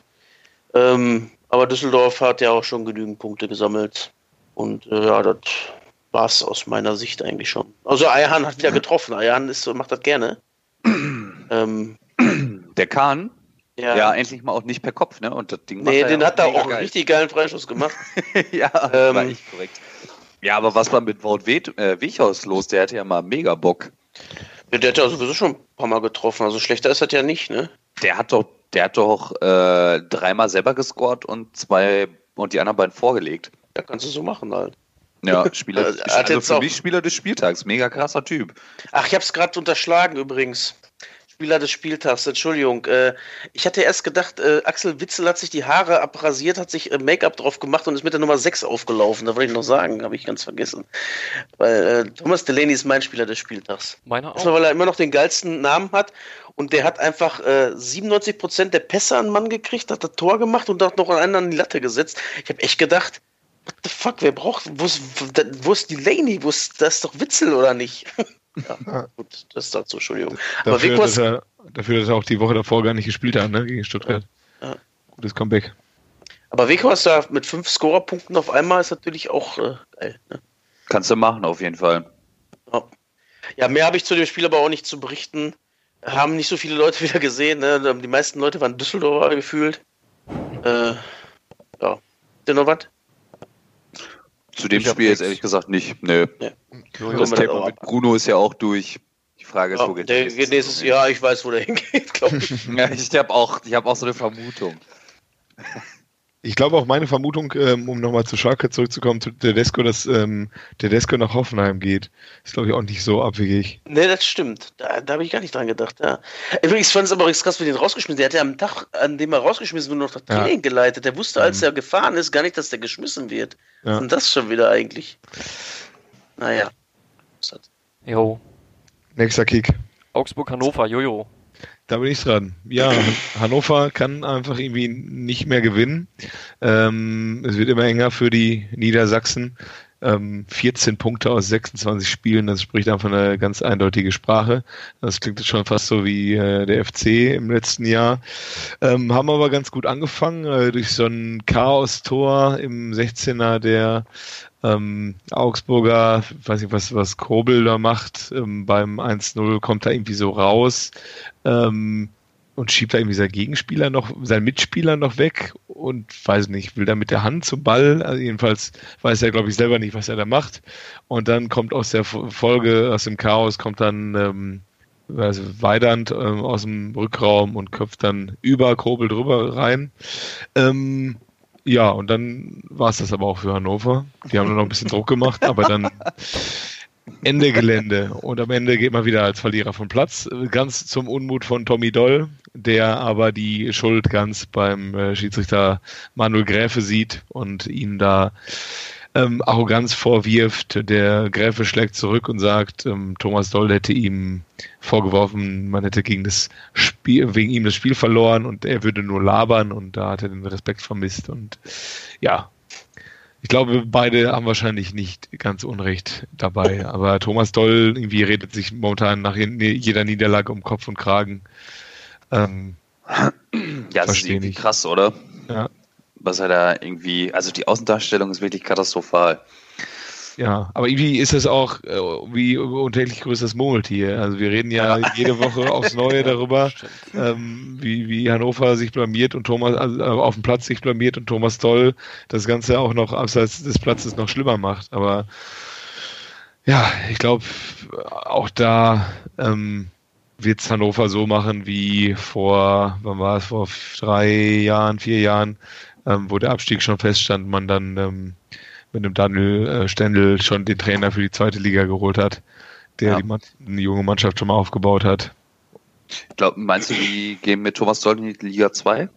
Ähm, aber Düsseldorf hat ja auch schon genügend Punkte gesammelt. Und äh, ja, das war es aus meiner Sicht eigentlich schon. Also Eierhahn hat wieder getroffen. Eierhahn ist, macht das gerne. ähm, Der Kahn? Ja. ja. endlich mal auch nicht per Kopf, ne? Und das Ding nee, den ja hat er auch einen richtig geilen Freischuss gemacht. ja, ähm, war echt korrekt. Ja, aber was war mit Wout äh, Wichhaus los? Der hatte ja mal mega Bock. Ja, der hat ja sowieso schon ein paar Mal getroffen. Also schlechter ist das ja nicht, ne? Der hat doch, der hat doch äh, dreimal selber gescored und zwei und die anderen beiden vorgelegt. Ja, kannst du so machen halt. Ja, Spieler, also für mich Spieler des Spieltags. Mega krasser Typ. Ach, ich hab's gerade unterschlagen übrigens. Spieler des Spieltags, Entschuldigung. Äh, ich hatte erst gedacht, äh, Axel Witzel hat sich die Haare abrasiert, hat sich äh, Make-up drauf gemacht und ist mit der Nummer 6 aufgelaufen. Da wollte ich noch sagen, habe ich ganz vergessen. Weil äh, Thomas Delaney ist mein Spieler des Spieltags. Meiner auch. Weil er immer noch den geilsten Namen hat und der hat einfach äh, 97% der Pässe an Mann gekriegt, hat das Tor gemacht und hat noch einen an die Latte gesetzt. Ich habe echt gedacht, what the fuck, wer braucht, wo ist, wo ist Delaney? Wo ist, das ist doch Witzel oder nicht? Ja, gut, das dazu, Entschuldigung. Aber dafür, dass er, dafür, dass er auch die Woche davor gar nicht gespielt hat, ne, gegen Stuttgart. Ja. Gutes Comeback. Aber Weghorst da mit fünf Scorerpunkten auf einmal ist natürlich auch äh, geil. Ne? Kannst du machen, auf jeden Fall. Ja, ja mehr habe ich zu dem Spiel aber auch nicht zu berichten. Haben nicht so viele Leute wieder gesehen. Ne? Die meisten Leute waren Düsseldorfer gefühlt. Äh, ja. Ist noch was? Zu dem Spiel jetzt ehrlich gesagt nicht. Nö. Ja. Das Thema mit Bruno ist ja auch durch. Die Frage ist, ja, wo geht der nächstes, nächstes Jahr? Ich weiß, wo der hingeht, glaube ich. ja, ich habe auch, hab auch so eine Vermutung. Ich glaube auch meine Vermutung, ähm, um nochmal zu Schalke zurückzukommen, zu Tedesco, dass ähm, Tedesco nach Hoffenheim geht, ist glaube ich auch nicht so abwegig. Nee, das stimmt. Da, da habe ich gar nicht dran gedacht. Ja. Übrigens fand es aber krass, wie den rausgeschmissen. Der hat ja am Tag, an dem er rausgeschmissen wurde, noch das Training ja. geleitet. Der wusste, als mhm. er gefahren ist, gar nicht, dass der geschmissen wird. Ja. Und das schon wieder eigentlich. Naja. Jo. Nächster Kick. Augsburg-Hannover, Jojo. Da bin ich dran. Ja, Hannover kann einfach irgendwie nicht mehr gewinnen. Ähm, es wird immer enger für die Niedersachsen. Ähm, 14 Punkte aus 26 Spielen, das spricht einfach eine ganz eindeutige Sprache. Das klingt jetzt schon fast so wie äh, der FC im letzten Jahr. Ähm, haben aber ganz gut angefangen äh, durch so ein Chaos-Tor im 16er der ähm, Augsburger, weiß nicht, was, was Kobel da macht, ähm, beim 1-0 kommt da irgendwie so raus ähm, und schiebt da irgendwie seinen Gegenspieler noch, seinen Mitspieler noch weg und weiß nicht, will da mit der Hand zum Ball, also jedenfalls weiß er, glaube ich, selber nicht, was er da macht. Und dann kommt aus der Folge, aus dem Chaos, kommt dann ähm, also Weidand ähm, aus dem Rückraum und köpft dann über Kobel drüber rein. Ähm, ja, und dann war es das aber auch für Hannover. Die haben nur noch ein bisschen Druck gemacht, aber dann Ende Gelände. Und am Ende geht man wieder als Verlierer vom Platz. Ganz zum Unmut von Tommy Doll, der aber die Schuld ganz beim äh, Schiedsrichter Manuel Gräfe sieht und ihn da ähm, Arroganz vorwirft. Der Gräfe schlägt zurück und sagt, ähm, Thomas Doll hätte ihm vorgeworfen, man hätte gegen das Spiel, wegen ihm das Spiel verloren und er würde nur labern und da hat er den Respekt vermisst und ja. Ich glaube, beide haben wahrscheinlich nicht ganz Unrecht dabei, aber Thomas Doll irgendwie redet sich momentan nach jeder Niederlage um Kopf und Kragen. Ähm, ja, das ist irgendwie krass, oder? Ja was er da irgendwie, also die Außendarstellung ist wirklich katastrophal. Ja, aber irgendwie ist es auch äh, wie untäglich größtes Murmeltier. Also wir reden ja jede Woche aufs Neue darüber, ähm, wie, wie Hannover sich blamiert und Thomas also auf dem Platz sich blamiert und Thomas Toll das Ganze auch noch abseits des Platzes noch schlimmer macht. Aber ja, ich glaube, auch da ähm, wird es Hannover so machen wie vor, wann war es, vor drei Jahren, vier Jahren, ähm, wo der Abstieg schon feststand, man dann ähm, mit dem Daniel äh, Stendel schon den Trainer für die zweite Liga geholt hat, der ja. die, die, junge Mannschaft schon mal aufgebaut hat. Ich glaube, meinst du, die gehen mit Thomas Doll in die Liga 2?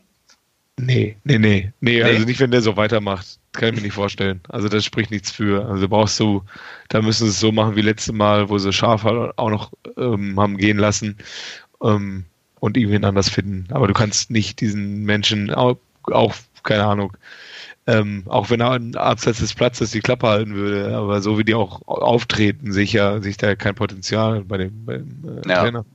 Nee, nee, nee, nee, also nicht, wenn der so weitermacht. Kann ich mir nicht vorstellen. Also das spricht nichts für. Also brauchst du, da müssen sie es so machen wie letztes Mal, wo sie Schaf halt auch noch ähm, haben gehen lassen ähm, und irgendwie anders finden. Aber du kannst nicht diesen Menschen auch, auch keine Ahnung, ähm, auch wenn er abseits des Platzes die Klappe halten würde, aber so wie die auch auftreten, sicher, sich da kein Potenzial bei dem, beim äh, ja. Trainer.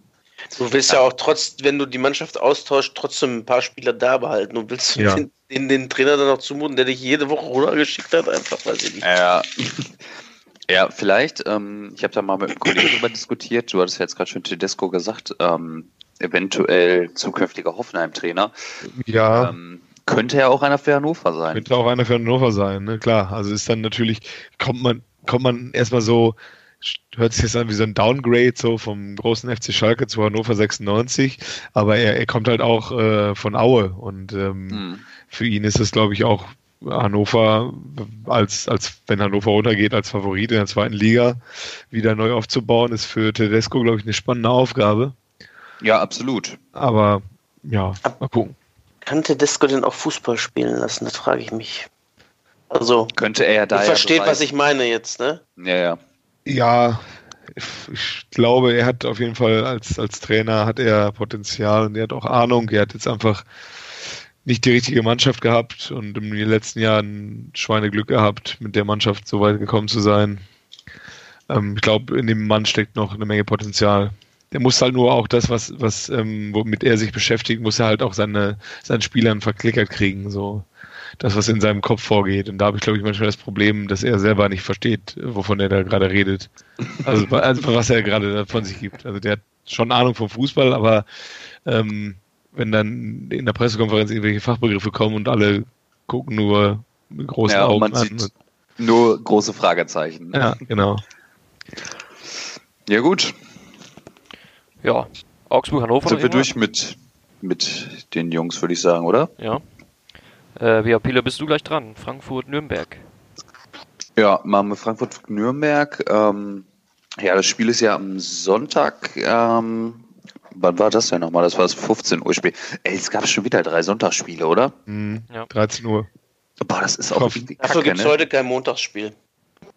Du willst ja auch trotz, wenn du die Mannschaft austauscht, trotzdem ein paar Spieler da behalten und willst ja. den, den, den, Trainer dann auch zumuten, der dich jede Woche runtergeschickt hat, einfach weiß ich nicht. Ja, ja vielleicht. Ähm, ich habe da mal mit einem Kollegen darüber diskutiert. Du hattest jetzt gerade schon Tedesco gesagt, ähm, eventuell zukünftiger Hoffenheim-Trainer. Ja. Ähm, könnte ja auch einer für Hannover sein. Könnte auch einer für Hannover sein, ne? klar. Also ist dann natürlich, kommt man, kommt man erstmal so hört sich jetzt an wie so ein Downgrade so vom großen FC Schalke zu Hannover 96, aber er, er kommt halt auch äh, von Aue und ähm, hm. für ihn ist es glaube ich auch Hannover als als wenn Hannover runtergeht als Favorit in der zweiten Liga wieder neu aufzubauen ist für Tedesco glaube ich eine spannende Aufgabe. Ja, absolut. Aber ja, mal gucken. Kann Tedesco denn auch Fußball spielen lassen? Das frage ich mich. Also könnte er da. Du versteht, was ich meine jetzt, ne? Ja, ja. Ja, ich glaube, er hat auf jeden Fall als, als Trainer hat er Potenzial und er hat auch Ahnung. Er hat jetzt einfach nicht die richtige Mannschaft gehabt und in den letzten Jahren Schweineglück gehabt, mit der Mannschaft so weit gekommen zu sein. Ähm, ich glaube, in dem Mann steckt noch eine Menge Potenzial. Der muss halt nur auch das, was, was, ähm, womit er sich beschäftigt, muss er halt auch seine, seinen Spielern verklickert kriegen. So das, was in seinem Kopf vorgeht. Und da habe ich, glaube ich, manchmal das Problem, dass er selber nicht versteht, wovon er da gerade redet. Also, also was er gerade von sich gibt. Also der hat schon Ahnung vom Fußball, aber ähm, wenn dann in der Pressekonferenz irgendwelche Fachbegriffe kommen und alle gucken nur mit großen ja, Augen an. Nur große Fragezeichen. Ja, genau. Ja, gut. Ja, Augsburg, Hannover. Sind wir durch mit, mit den Jungs, würde ich sagen, oder? Ja. Äh, ja, Pieler, bist du gleich dran? Frankfurt, Nürnberg. Ja, machen wir Frankfurt, Nürnberg. Ähm, ja, das Spiel ist ja am Sonntag. Ähm, wann war das denn nochmal? Das war das 15 Uhr Spiel. Ey, es gab schon wieder drei Sonntagsspiele, oder? Mhm, ja. 13 Uhr. Boah, das ist auch irgendwie Dafür gibt es ne? heute kein Montagsspiel.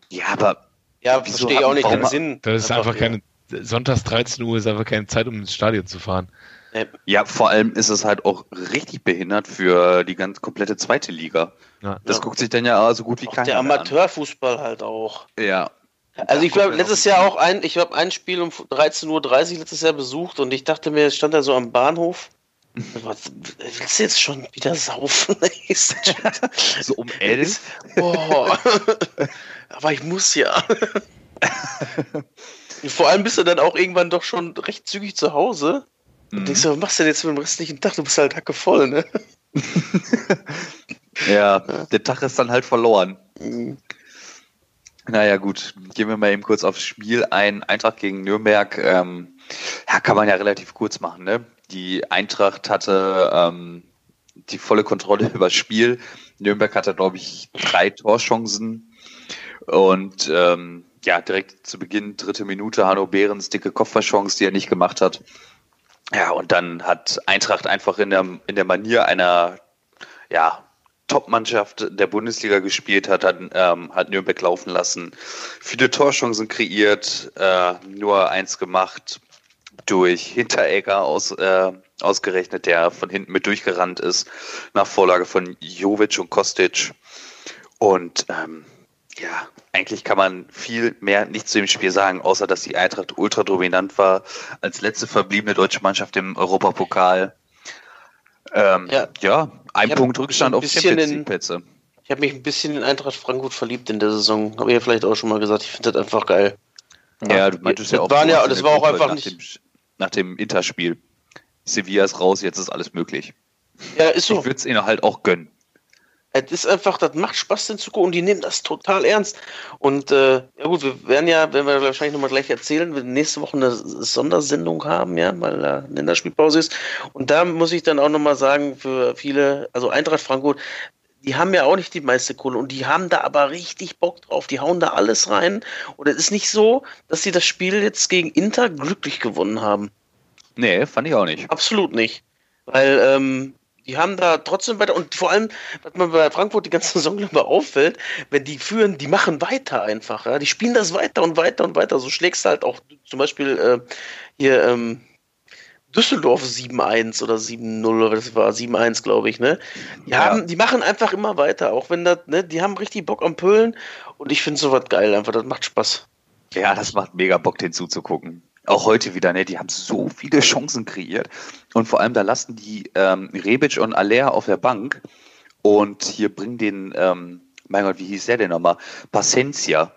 Ja, aber. Ja, verstehe ich auch nicht den Sinn. Das ist einfach, einfach keine. Sonntags 13 Uhr ist einfach keine Zeit, um ins Stadion zu fahren. Ja, vor allem ist es halt auch richtig behindert für die ganz komplette zweite Liga. Ja. Das ja. guckt sich dann ja so gut wie keiner Der Amateurfußball halt auch. Ja. Also ich glaube, letztes Jahr auch ein, ich habe ein Spiel um 13.30 Uhr letztes Jahr besucht und ich dachte mir, es stand da so am Bahnhof. Was, willst du jetzt schon wieder saufen? so um elf? Boah. Aber ich muss ja. Vor allem bist du dann auch irgendwann doch schon recht zügig zu Hause. Und mhm. denkst du, was machst du denn jetzt mit dem restlichen Tag? Du bist halt hacke voll, ne? ja, der Tag ist dann halt verloren. Mhm. Naja, gut. Gehen wir mal eben kurz aufs Spiel ein. Eintracht gegen Nürnberg. Ähm, ja, kann man ja relativ kurz machen, ne? Die Eintracht hatte ähm, die volle Kontrolle über das Spiel. Nürnberg hatte, glaube ich, drei Torchancen. Und ähm, ja, direkt zu Beginn, dritte Minute, Hanno Behrens dicke Kopfballchance, die er nicht gemacht hat. Ja, und dann hat Eintracht einfach in der, in der Manier einer ja, Top-Mannschaft der Bundesliga gespielt hat, hat, ähm, hat Nürnberg laufen lassen, viele Torchancen kreiert, äh, nur eins gemacht durch Hinteregger aus, äh, ausgerechnet, der von hinten mit durchgerannt ist, nach Vorlage von Jovic und Kostic. Und ähm, ja, eigentlich kann man viel mehr nicht zu dem Spiel sagen, außer dass die Eintracht ultra dominant war, als letzte verbliebene deutsche Mannschaft im Europapokal. Ähm, ja. ja, ein Punkt Rückstand auf Champions League Plätze. Ich habe mich ein bisschen in Eintracht Frankfurt verliebt in der Saison. Habe ich ja vielleicht auch schon mal gesagt. Ich finde das einfach geil. Ja, ja du meintest ja auch. Waren ja, das war auch einfach nach nicht. Dem, nach dem Interspiel. Sevilla ist raus, jetzt ist alles möglich. Ja, ist so. Ich würde es ihnen halt auch gönnen. Es ist einfach, das macht Spaß, den zu gucken und die nehmen das total ernst. Und äh, ja gut, wir werden ja, werden wir wahrscheinlich nochmal gleich erzählen, wir nächste Woche eine Sondersendung haben, ja, weil da äh, Länderspielpause ist. Und da muss ich dann auch nochmal sagen, für viele, also Eintracht Frankfurt, die haben ja auch nicht die meiste Kohle und die haben da aber richtig Bock drauf. Die hauen da alles rein. Und es ist nicht so, dass sie das Spiel jetzt gegen Inter glücklich gewonnen haben. Nee, fand ich auch nicht. Absolut nicht. Weil ähm, die haben da trotzdem weiter und vor allem, was mir bei Frankfurt die ganze Saison über auffällt, wenn die führen, die machen weiter einfach. Ja? Die spielen das weiter und weiter und weiter. So schlägst du halt auch zum Beispiel äh, hier ähm, Düsseldorf 7-1 oder 7-0 oder das war 7-1, glaube ich, ne? Die, Ja. haben, die machen einfach immer weiter, auch wenn das, ne, die haben richtig Bock am Pölen und ich finde sowas geil, einfach, das macht Spaß. Ja, das macht mega Bock, den zuzugucken. Auch heute wieder, ne? Die haben so viele Chancen kreiert. Und vor allem, da lassen die ähm, Rebic und Aller auf der Bank und hier bringen den, ähm, mein Gott, wie hieß der denn nochmal? Pacencia.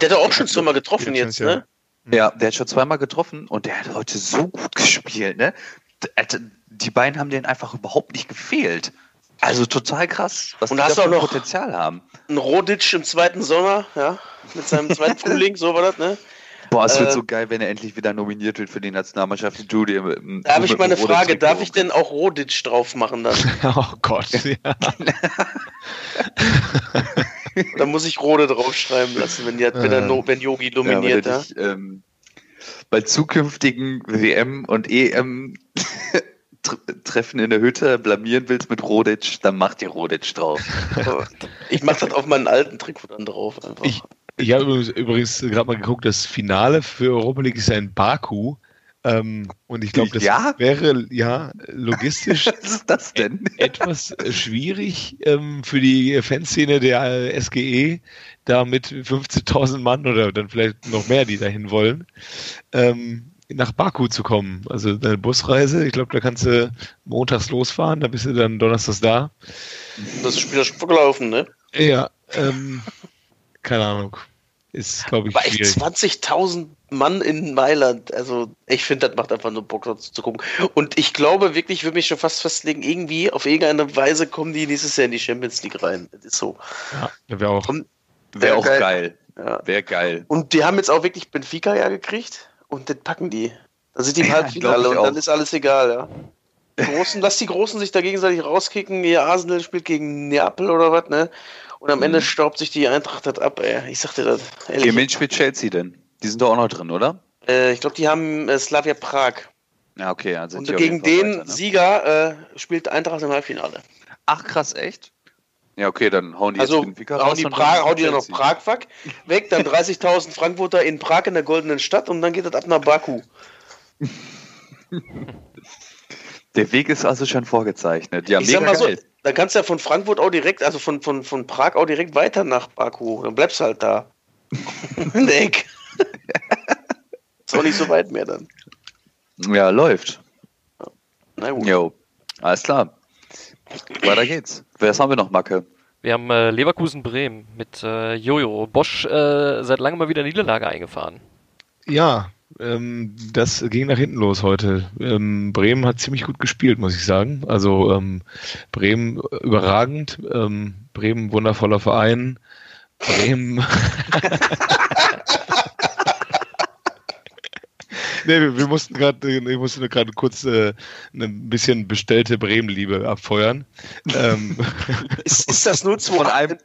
Der hat doch auch schon zweimal getroffen Ja, jetzt, ja. ne? Ja, der hat schon zweimal getroffen und der hat heute so gut gespielt, ne? Alter, Die beiden haben denen einfach überhaupt nicht gefehlt. Also total krass, was Und die hast da auch noch- Potenzial haben. Ein Rodic im zweiten Sommer, ja, mit seinem zweiten Frühling, so war das, ne? Boah, es wird Äh, so geil, wenn er endlich wieder nominiert wird für die Nationalmannschaft. Judy. im- Da habe ich mal eine Frage, Trikot. darf ich denn auch Rodic drauf machen dann? Oh Gott. Ja. Oder muss ich Rode draufschreiben lassen, wenn, die, wenn, der no, wenn Yogi Ja, wenn dominiert, du ja? dich, ähm, bei zukünftigen WM und EM tr- Treffen in der Hütte blamieren willst mit Rodic, dann mach dir Rodic drauf. Ich mache das auf meinen alten Trikot dann drauf. Einfach. Ich, ich habe übrigens, übrigens gerade mal geguckt, das Finale für Europa League ist ja in Baku. Ähm, und ich glaube, das Ja? wäre ja logistisch Was ist das denn? etwas schwierig ähm, für die Fanszene der SGE, da mit 15.000 Mann oder dann vielleicht noch mehr, die dahin wollen, ähm, nach Baku zu kommen. Also eine Busreise, ich glaube, da kannst du montags losfahren, da bist du dann donnerstags da. Das ist Spiel schon vorgelaufen, ne? Ja, ähm, keine Ahnung. Ist, glaube ich, Aber echt schwierig. 20.000 Mann in Mailand. Also, ich finde, das macht einfach nur Bock, dazu zu gucken. Und ich glaube wirklich, ich würde mich schon fast festlegen, irgendwie, auf irgendeine Weise kommen die nächstes Jahr in die Champions League rein. Das ist so. Ja, wäre auch. Wäre auch geil. geil. Ja. Wäre geil. Und die haben jetzt auch wirklich Benfica ja gekriegt und das packen die. Da sind die im Ja, Halbfinale ich und dann auch. ist alles egal, ja. Die Großen, lass die Großen sich da gegenseitig rauskicken. Ihr Arsenal spielt gegen Neapel oder was, ne? Und am Ende staubt sich die Eintracht das ab, ey. Ich sag dir das. Ehrlich. Gegen wen spielt Chelsea denn? Die sind doch auch noch drin, oder? Äh, ich glaube, die haben äh, Slavia Prag. Ja, okay. Dann sind Und gegen den weiter, ne? Sieger äh, spielt Eintracht im Halbfinale. Ach, krass, echt? Ja, okay, dann hauen die Also jetzt Benfica hauen die, Prag, dann hauen die dann noch. Prag weg, weg, dann 30.000 Frankfurter in Prag in der goldenen Stadt und dann geht das ab nach Baku. Der Weg ist also schon vorgezeichnet. Ja, ich mega sag mal so, geil. da kannst du ja von Frankfurt auch direkt, also von, von, von Prag auch direkt weiter nach Baku. Dann bleibst du halt da. In der Ecke. ist auch nicht so weit mehr dann. Ja, läuft. Na gut. Jo, alles klar. Weiter geht's. Was haben wir noch, Macke? Wir haben äh, Leverkusen-Bremen mit äh, Jojo. Bosch äh, seit langem mal wieder Niederlage eingefahren. Ja, ähm, das ging nach hinten los heute. Ähm, Bremen hat ziemlich gut gespielt, muss ich sagen. Also ähm, Bremen äh, überragend, ähm, Bremen wundervoller Verein, Bremen. nee, wir, wir mussten gerade, ich musste gerade kurz äh, ein bisschen bestellte Bremen-Liebe abfeuern. ähm, Ist, ist das nur Von einem,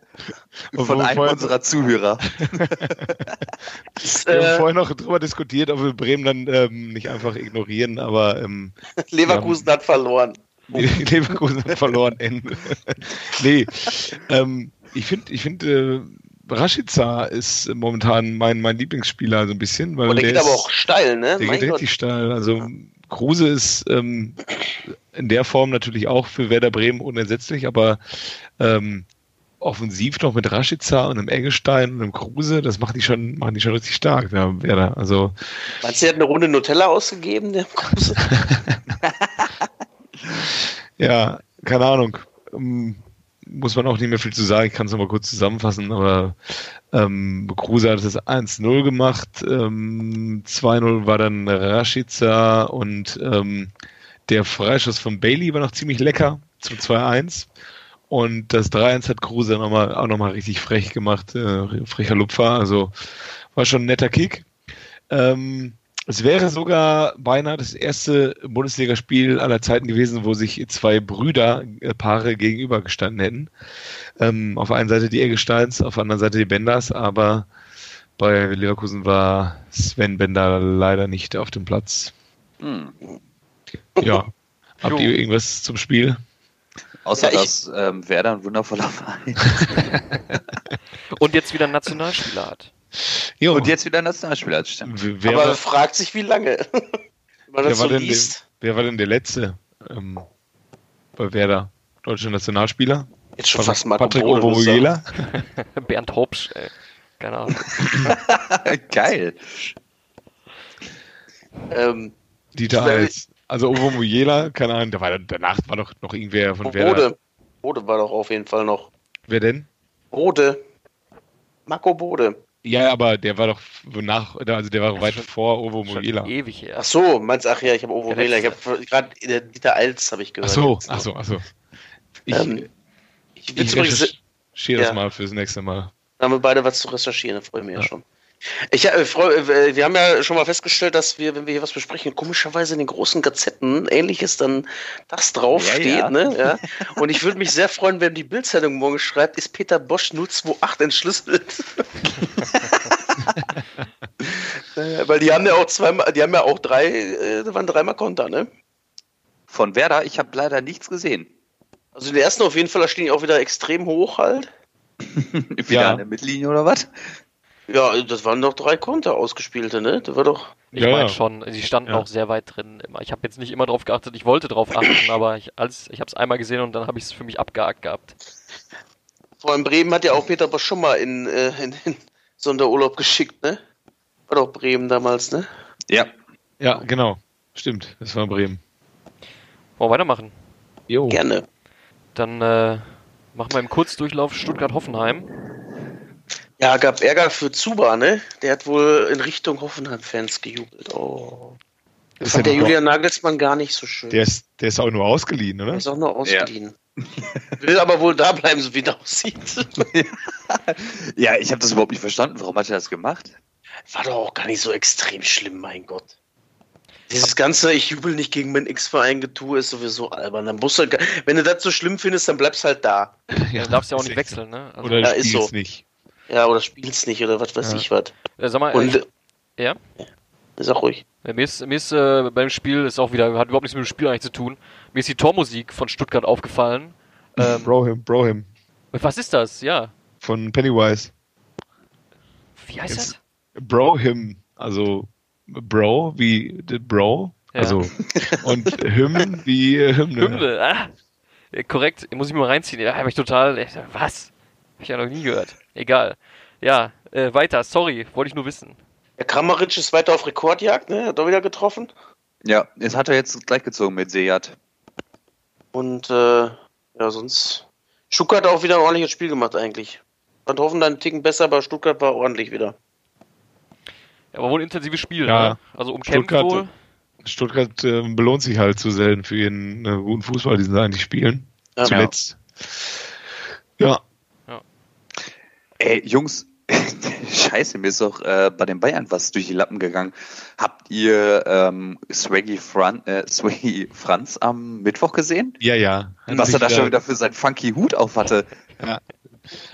von einem unserer Zuhörer. wir haben äh, vorhin noch drüber diskutiert, ob wir Bremen dann ähm, nicht einfach ignorieren, aber ähm, Leverkusen hat verloren. Leverkusen hat verloren. Ende. nee, ähm, ich finde, ich finde, äh, Rashica ist momentan mein, mein Lieblingsspieler so ein bisschen, weil Und der geht ist, aber auch steil, ne? der Mein geht Gott. richtig steil. Also Kruse ist ähm, in der Form natürlich auch für Werder Bremen unersetzlich, aber ähm, offensiv noch mit Rashica und einem Eggestein und einem Kruse, das macht die schon, machen die schon richtig stark, der Werder. Also Meinst du, der hat eine Runde Nutella ausgegeben, der Große? Ja, keine Ahnung. Ähm, Muss man auch nicht mehr viel zu sagen. Ich kann es nochmal kurz zusammenfassen, aber ähm, Kruse hat das 1-0 gemacht. Ähm, 2-0 war dann Rashica und ähm, der Freischuss von Bailey war noch ziemlich lecker zum 2-1. Und das 3-1 hat Kruse noch mal, auch nochmal richtig frech gemacht. Äh, frecher Lupfer. Also war schon ein netter Kick. Ähm, es wäre sogar beinahe das erste Bundesligaspiel aller Zeiten gewesen, wo sich zwei Brüderpaare gegenübergestanden hätten. Ähm, auf der einen Seite die Eggesteins, auf der anderen Seite die Benders, aber bei Leverkusen war Sven Bender leider nicht auf dem Platz. Hm. Ja. Habt Jo. ihr irgendwas zum Spiel? Außer Ja, dass ähm, Werder ein wundervoller Verein Und jetzt wieder einen Nationalspieler hat. Jo. und jetzt wieder Nationalspieler wer, Aber war, fragt sich, wie lange. Wenn wer, das so war denn der, wer war denn der letzte ähm, bei Werder? Deutscher Nationalspieler? Jetzt schon fast mal Patrick Ovomoyela? Bernd Hopsch, ey. Keine Ahnung. Geil. Ähm, Dieter Eils. Also Ovomoyela, keine Ahnung, war, danach war doch noch irgendwer von Werder. Bode. Bode war doch auf jeden Fall noch. Wer denn? Bode. Marco Bode. Ja, aber der war doch nach, also der war weit schon- vor Schon Ovomoyela. ewig her. Ach so, meinst ach ja, ich habe Ovo Wähler. Ich habe gerade äh, Dieter Eils habe ich Ach gehört. so, Jetzt ach so, ach so. Ich, Ähm, Ich will ich recherchiere das ja. mal fürs nächste Mal. da haben wir beide was zu recherchieren, da freue ich mich ja, Ja. schon. Ich, äh, freu, äh, wir haben ja schon mal festgestellt, dass wir, wenn wir hier was besprechen, komischerweise in den großen Gazetten ähnliches dann das draufsteht. Ja, ja. Ne? Ja? Und ich würde mich sehr freuen, wenn die Bildzeitung morgen schreibt, ist Peter Bosch 028 entschlüsselt. Äh, Weil die haben ja auch zweimal, die haben ja auch drei, äh, da waren dreimal Konter, ne? Von Werder, ich habe leider nichts gesehen. Also den ersten auf jeden Fall, da stehen die auch wieder extrem hoch halt. Wieder Ja. an der Mittellinie oder was? Ja, das waren doch drei Konter ausgespielte, ne? Das war doch. Ich Ja, meine ja. schon, sie standen Ja. auch sehr weit drin. Ich habe jetzt nicht immer drauf geachtet, ich wollte drauf achten, aber ich, als, ich habe es einmal gesehen und dann habe ich es für mich abgehakt gehabt. Vor allem Bremen hat ja auch Peter Bosch schon mal in, äh, in, in Sonderurlaub geschickt, ne? War doch Bremen damals, ne? Ja. Ja, genau. Stimmt, das war Bremen. Wollen wir weitermachen? Jo. Gerne. Dann äh, machen wir im Kurzdurchlauf Stuttgart-Hoffenheim. Ja, gab Ärger für Zuba, ne? Der hat wohl in Richtung Hoffenheim-Fans gejubelt. Oh. Das Ist fand der der Julian Nagelsmann gar nicht so schön. Der ist, der ist auch nur ausgeliehen, Der oder? ist auch nur ausgeliehen. Will aber wohl da bleiben, so wie er aussieht. Ja, ich habe das überhaupt nicht verstanden. Warum hat er das gemacht? War doch auch gar nicht so extrem schlimm, mein Gott. Dieses ganze, ich jubel nicht gegen meinen X-Verein getue, ist sowieso albern. Dann musst du, wenn du das so schlimm findest, dann bleibst halt da. Ja, Du darfst ja auch nicht wechseln, ne? Also, Oder Ja, du ist spielst so. nicht. Ja, oder spielst nicht oder was weiß Ja. ich was. äh, sag mal, Und ich, ja? Sag ruhig. Ja, Mir ist, mir ist äh, beim Spiel, ist auch wieder, hat überhaupt nichts mit dem Spiel eigentlich zu tun. Mir ist die Tormusik von Stuttgart aufgefallen. Ähm, Brohim, Brohim. was ist das? Ja. Von Pennywise. Wie heißt Jetzt- das? Brohim. Also Bro wie the Bro. Ja. Also und Hymn wie äh, Hymne. Hymne. Ah, korrekt, muss ich mir mal reinziehen. Ja, hab ich total. Was? Hab ich ja noch nie gehört. Egal. Ja, äh, weiter. Sorry, wollte ich nur wissen. Der Kramaric ist weiter auf Rekordjagd, ne? Hat er wieder getroffen. Ja, jetzt hat er jetzt gleich gezogen mit Seat. Und äh, ja, sonst. Stuttgart hat auch wieder ein ordentliches Spiel gemacht eigentlich. Fand Hoffenheim einen Ticken besser, aber Stuttgart war ordentlich wieder. Ja, aber wohl ein intensives Spiel, Ja. ne? Also umkämpft Stuttgart- wohl. Stuttgart äh, belohnt sich halt zu selten für ihren äh, guten Fußball, den sie eigentlich spielen. Ja. Zuletzt. Ja. Ey, Jungs, scheiße, mir ist doch äh, bei den Bayern was durch die Lappen gegangen. Habt ihr ähm, Swaggy, Fran äh, Swaggy Franz am Mittwoch gesehen? Ja, ja. Hat Was er da schon wieder für seinen funky Hut auf hatte. Ja.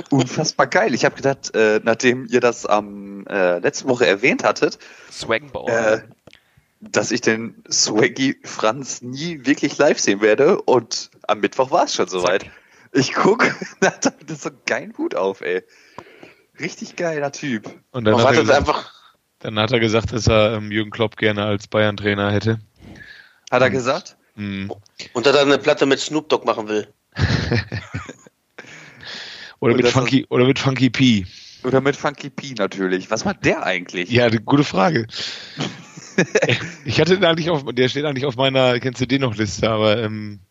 Unfassbar geil. Ich habe gedacht, äh, nachdem ihr das am äh, letzte Woche erwähnt hattet, Swaggenbauer. äh, dass ich den Swaggy Franz nie wirklich live sehen werde und am Mittwoch war es schon soweit. Ich guck, da hat er so einen geilen Hut auf, ey. Richtig geiler Typ. Und dann Man hat, er gesagt, einfach. dann hat er gesagt, dass er ähm, Jürgen Klopp gerne als Bayern-Trainer hätte. Hat er gesagt? Hm. Und dass er eine Platte mit Snoop Dogg machen will. Oder, mit Funky, oder mit Funky P. Oder mit Funky P natürlich. Was macht der eigentlich? Ja, gute Frage. ich hatte den eigentlich auf, der steht eigentlich auf meiner, kennst du den noch Liste, aber ähm,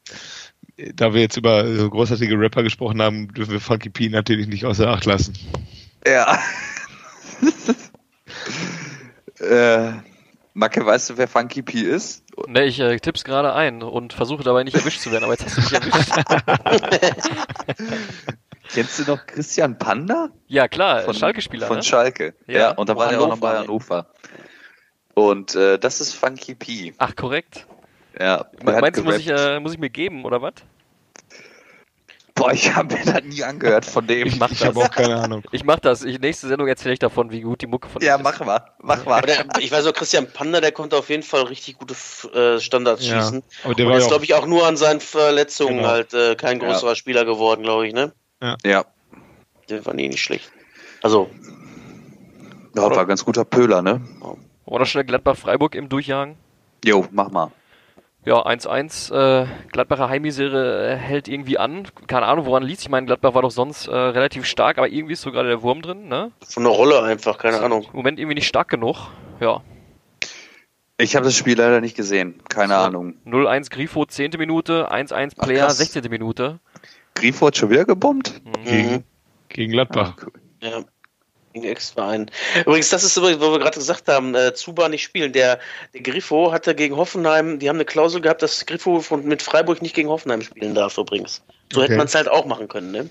da wir jetzt über großartige Rapper gesprochen haben, dürfen wir Funky P natürlich nicht außer Acht lassen. Ja. äh, Macke, weißt du, wer Funky P ist? Ne, ich äh, tipp's gerade ein und versuche dabei nicht erwischt zu werden, aber jetzt hast du mich erwischt. Kennst du noch Christian Panda? Ja, klar, Schalke-Spieler, Von ne? Schalke. Ja. Ja, und da war er auch noch bei? Hannover. Und äh, das ist Funky P. Ach, korrekt. Ja, hat Meinst du, muss ich, äh, muss ich mir geben, oder was? Boah, ich habe mir das nie angehört von dem. Ich mach Ich habe das. auch keine Ahnung. Ich mach das. Ich, nächste Sendung erzähle ich davon, wie gut die Mucke von Ja, mach mal. Mach mal. der, ich weiß noch, Christian Panda, der konnte auf jeden Fall richtig gute äh, Standards Ja, schießen. aber der Und war ist, ja auch, glaube ich, auch nur an seinen Verletzungen Genau. halt äh, kein Ja. größerer Spieler geworden, glaube ich, ne? Ja. Der war nie nicht schlecht. Also, ja, war ganz guter Pöhler, ne? Oder schnell Gladbach-Freiburg im Durchjagen. Jo, mach mal. Ja, 1-1. Äh, Gladbacher Heimmisere äh, hält irgendwie an. Keine Ahnung, woran liegt Ich meine, Gladbach war doch sonst äh, relativ stark, aber irgendwie ist so gerade der Wurm drin. Ne? von der Rolle einfach, keine Ahnung. Im Moment irgendwie nicht stark genug. Ja. Ich habe das Spiel leider nicht gesehen. Keine So. Ahnung. 0-1 Grifo, 10. Minute. 1-1 Ach, Player, krass. 16. Minute. Grifo hat schon wieder gebombt? Mhm. gegen, gegen Gladbach. Ah, cool. Ja. Gegen Ex-Verein. Übrigens, das ist übrigens, wo wir gerade gesagt haben, äh, Zuba nicht spielen. Der, der Griffo hatte gegen Hoffenheim, die haben eine Klausel gehabt, dass Griffo von, mit Freiburg nicht gegen Hoffenheim spielen darf übrigens. So hätte Okay. man es halt auch machen können, ne?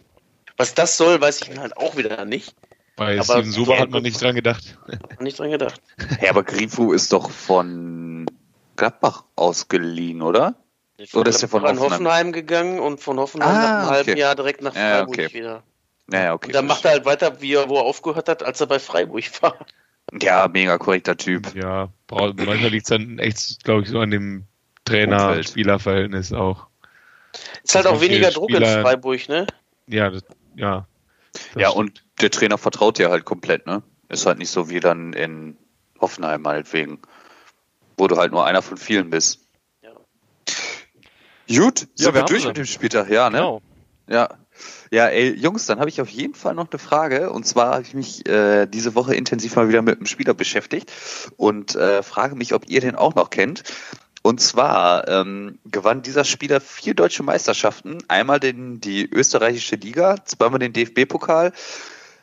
Was das soll, weiß ich halt auch wieder nicht. Bei Aber- Steven Suber hat man nicht dran gedacht. Nicht dran gedacht. Ja, aber Grifo ist doch von Gladbach ausgeliehen, oder? Oder ist der von Hoffenheim? Hoffenheim gegangen und von Hoffenheim Ah, nach einem halben okay. Jahr direkt nach Ja, Freiburg okay. wieder. Naja, okay. Und dann macht er halt weiter, wie er, wo er aufgehört hat, als er bei Freiburg war. Ja, mega korrekter Typ. Ja, manchmal liegt es dann echt, glaube ich, so an dem. Trainer-Spieler-Verhältnis auch. Ist halt Das auch weniger Druck in Spieler- Freiburg, ne? Ja, das, ja. Das Ja, und der Trainer vertraut dir halt komplett, ne? Ist halt nicht so wie dann in Hoffenheim meinetwegen, wo du halt nur einer von vielen bist. Ja. Gut, Ja, sind wir wir durch mit dem Spieltag, ja, ne? Genau. Ja. Ja, ey, Jungs, dann habe ich auf jeden Fall noch eine Frage. Und zwar habe ich mich äh, diese Woche intensiv mal wieder mit einem Spieler beschäftigt und äh, frage mich, ob ihr den auch noch kennt. Und zwar ähm, gewann dieser Spieler vier deutsche Meisterschaften. Einmal den, die österreichische Liga, zweimal den DFB-Pokal,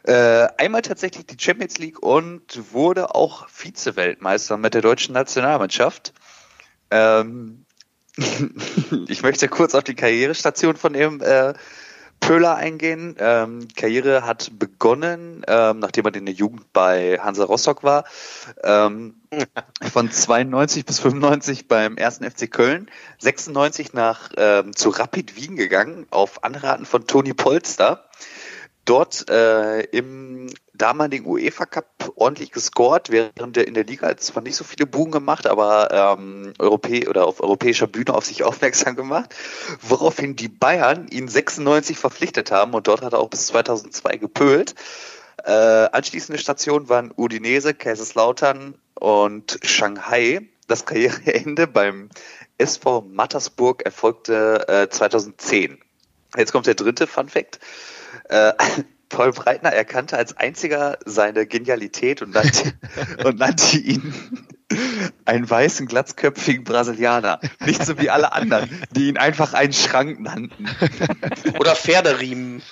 äh, einmal tatsächlich die Champions League und wurde auch Vize-Weltmeister mit der deutschen Nationalmannschaft. Ähm, ich möchte kurz auf die Karrierestation von dem äh, Pöhler eingehen. Ähm, Karriere hat begonnen, ähm, nachdem er in der Jugend bei Hansa Rostock war, ähm, von 92 bis 95 beim ersten FC Köln, 96 nach ähm, zu Rapid Wien gegangen, auf Anraten von Toni Polster. Dort äh, im damaligen UEFA Cup ordentlich gescored, während er in der Liga zwar nicht so viele Buben gemacht, aber ähm, Europä oder auf europäischer Bühne auf sich aufmerksam gemacht, woraufhin die Bayern ihn 96 verpflichtet haben und dort hat er auch bis 2002 gepölt. Äh, anschließende Stationen waren Udinese, Kaiserslautern und Shanghai. Das Karriereende beim SV Mattersburg erfolgte äh, 2010. Jetzt kommt der dritte Fun Fact. Äh, Paul Breitner erkannte als einziger seine Genialität und nannte, und nannte ihn einen weißen, glatzköpfigen Brasilianer. Nicht so wie alle anderen, die ihn einfach einen Schrank nannten. Oder Pferderiemen.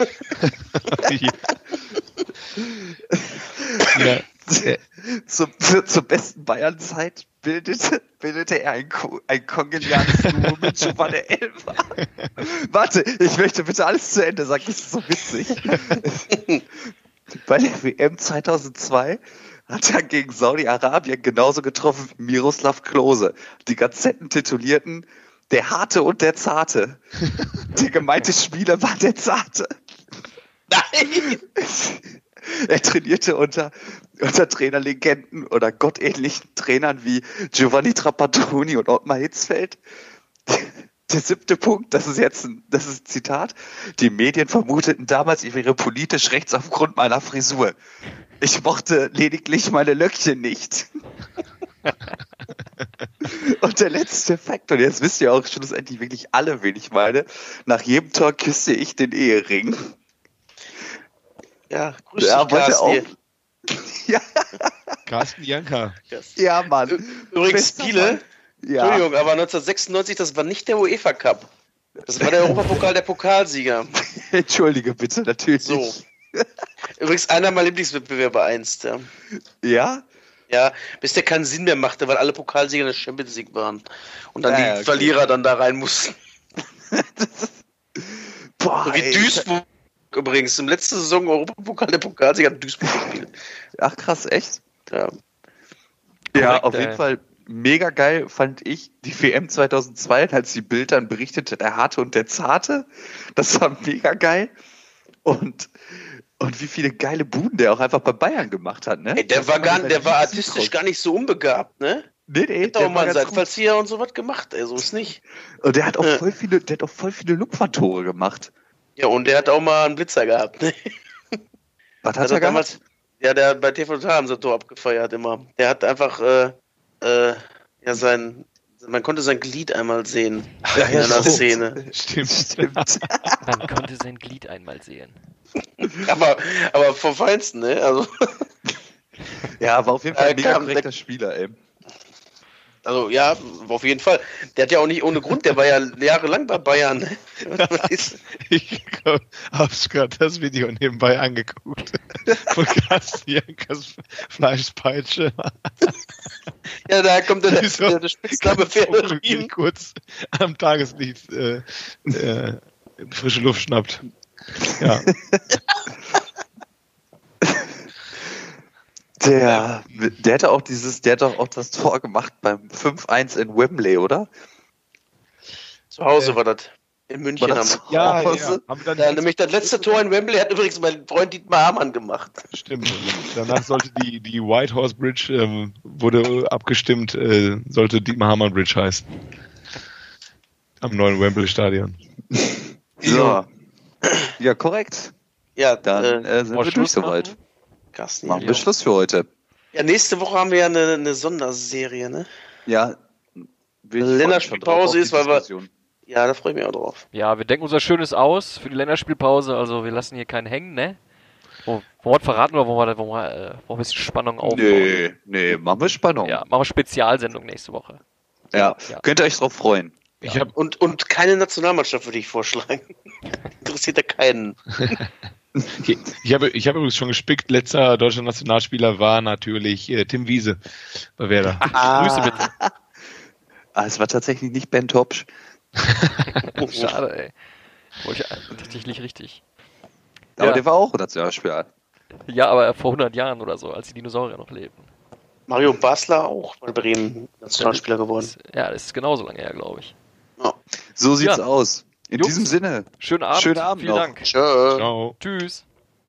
ja, Zur, zur, zur besten Bayernzeit bildete, bildete er ein, ko- ein kongeniales Duo mit Giovanni Elba. Warte, ich möchte bitte alles zu Ende sagen, das ist so witzig. Bei der WM 2002 hat er gegen Saudi-Arabien genauso getroffen wie Miroslav Klose. Die Gazetten titulierten Der Harte und der Zarte. Der gemeinte Spieler war der Zarte. Nein! Er trainierte unter, unter Trainerlegenden oder gottähnlichen Trainern wie Giovanni Trapattoni und Ottmar Hitzfeld. Der siebte Punkt, das ist jetzt ein, das ist ein Zitat. Die Medien vermuteten damals, ich wäre politisch rechts aufgrund meiner Frisur. Ich mochte lediglich meine Löckchen nicht. Und der letzte Fakt, und jetzt wisst ihr auch schlussendlich wirklich alle, wen ich meine. Nach jedem Tor küsste ich den Ehering. Ja, grüß Ja, dich. Carsten. Ja, Carsten Janka. ja, Mann. Übrigens, Spiele. Ja. Entschuldigung, aber 1996, das war nicht der UEFA Cup. Das war der Europapokal der Pokalsieger. Entschuldige bitte, natürlich. So. Übrigens einer meiner Lieblingswettbewerbe einst. Ja. Ja? ja, bis der keinen Sinn mehr machte, weil alle Pokalsieger in der Champions League waren. Und dann Ja, die okay. Verlierer dann da rein mussten. Boah, So wie ey. Duisburg übrigens. Im letzten Saison Europapokal der Pokalsieger hat Duisburg gespielt. Ach krass, echt? Ja. Ja, Korrekt, auf ey. jeden Fall mega geil fand ich die WM 2002, als die Bild dann berichtete, der Harte und der Zarte. Das war mega geil. Und, und wie viele geile Buden der auch einfach bei Bayern gemacht hat, ne? Ey, der war, gar, der war artistisch gar nicht so unbegabt, ne? Nee, nee, Der hat der auch mal. Seitenfallzieher und sowas gemacht, ey, so ist nicht. Und der hat auch voll viele, der hat auch voll viele Lupfertore gemacht. Ja, und der hat auch mal einen Blitzer gehabt, ne? Was hat Also er damals- damals? Ja, der hat bei TV Total haben sie Tor abgefeiert immer. Der hat einfach, äh, äh, ja, sein, man konnte sein Glied einmal sehen. Ja, in einer stimmt. Szene. Stimmt. Stimmt. Man konnte sein Glied einmal sehen. Aber, aber vom Feinsten, ne? Also, Ja, war auf jeden Fall ein mega korrekter Spieler, ey. Also, ja, auf jeden Fall. Der hat ja auch nicht ohne Grund, der war ja jahrelang bei Bayern. Ich hab's gerade das Video nebenbei angeguckt. Von Carsten Jankers Fleischpeitsche. ja, da kommt der, Wieso? der, der Spitzname. Vogel kurz am Tageslicht äh, äh, frische Luft schnappt. Ja, Der, der hatte auch dieses, der hat doch auch das Tor gemacht beim 5-1 in Wembley, oder? Zu Hause war das. In München. War das Haben. ja, Hause? ja. Haben wir dann Ja, nämlich das letzte Tor in Wembley hat übrigens mein Freund Dietmar Hamann gemacht. Stimmt. Danach sollte die, die White Horse Bridge, ähm, wurde abgestimmt, äh, sollte Dietmar Hamann Bridge heißen. Am neuen Wembley Stadion. So. Ja, korrekt. Ja, Dann äh, äh, sind wir durch soweit. machen? Carsten. Machen Ja. wir Schluss für heute. ja, nächste Woche haben wir ja eine, eine Sonderserie, ne? Ja. Länderspielpause ist, die weil wir-. Ja, da freue ich mich auch drauf. Ja, wir denken unser Schönes aus für die Länderspielpause. Also wir lassen hier keinen hängen, ne? Wollen wir was verraten oder wollen wir, wollen wir, äh, wollen wir ein bisschen Spannung aufbauen? Nee, nee, machen wir Spannung. Ja, machen wir Spezialsendung nächste Woche. Ja. Ja. Könnt ihr euch drauf freuen. Ich habe Und, und keine Nationalmannschaft würde ich vorschlagen. Interessiert ja keinen. ich habe ich habe übrigens schon gespickt. Letzter deutscher Nationalspieler war natürlich äh, Tim Wiese bei Werder. Grüße bitte. Ah, es war tatsächlich nicht Ben Topsch. Schade, ey. Wollte ich tatsächlich richtig. Aber Ja. der war auch Nationalspieler. Ja, aber vor 100 Jahren oder so, als die Dinosaurier noch lebten. Mario Basler auch bei Bremen Nationalspieler geworden. Ja, das ist genauso lange her, glaube ich. So sieht's Ja. aus. In Jungs. diesem Sinne. Schönen Abend. Schönen Abend Vielen noch. Dank. Tschö. Ciao. Tschüss.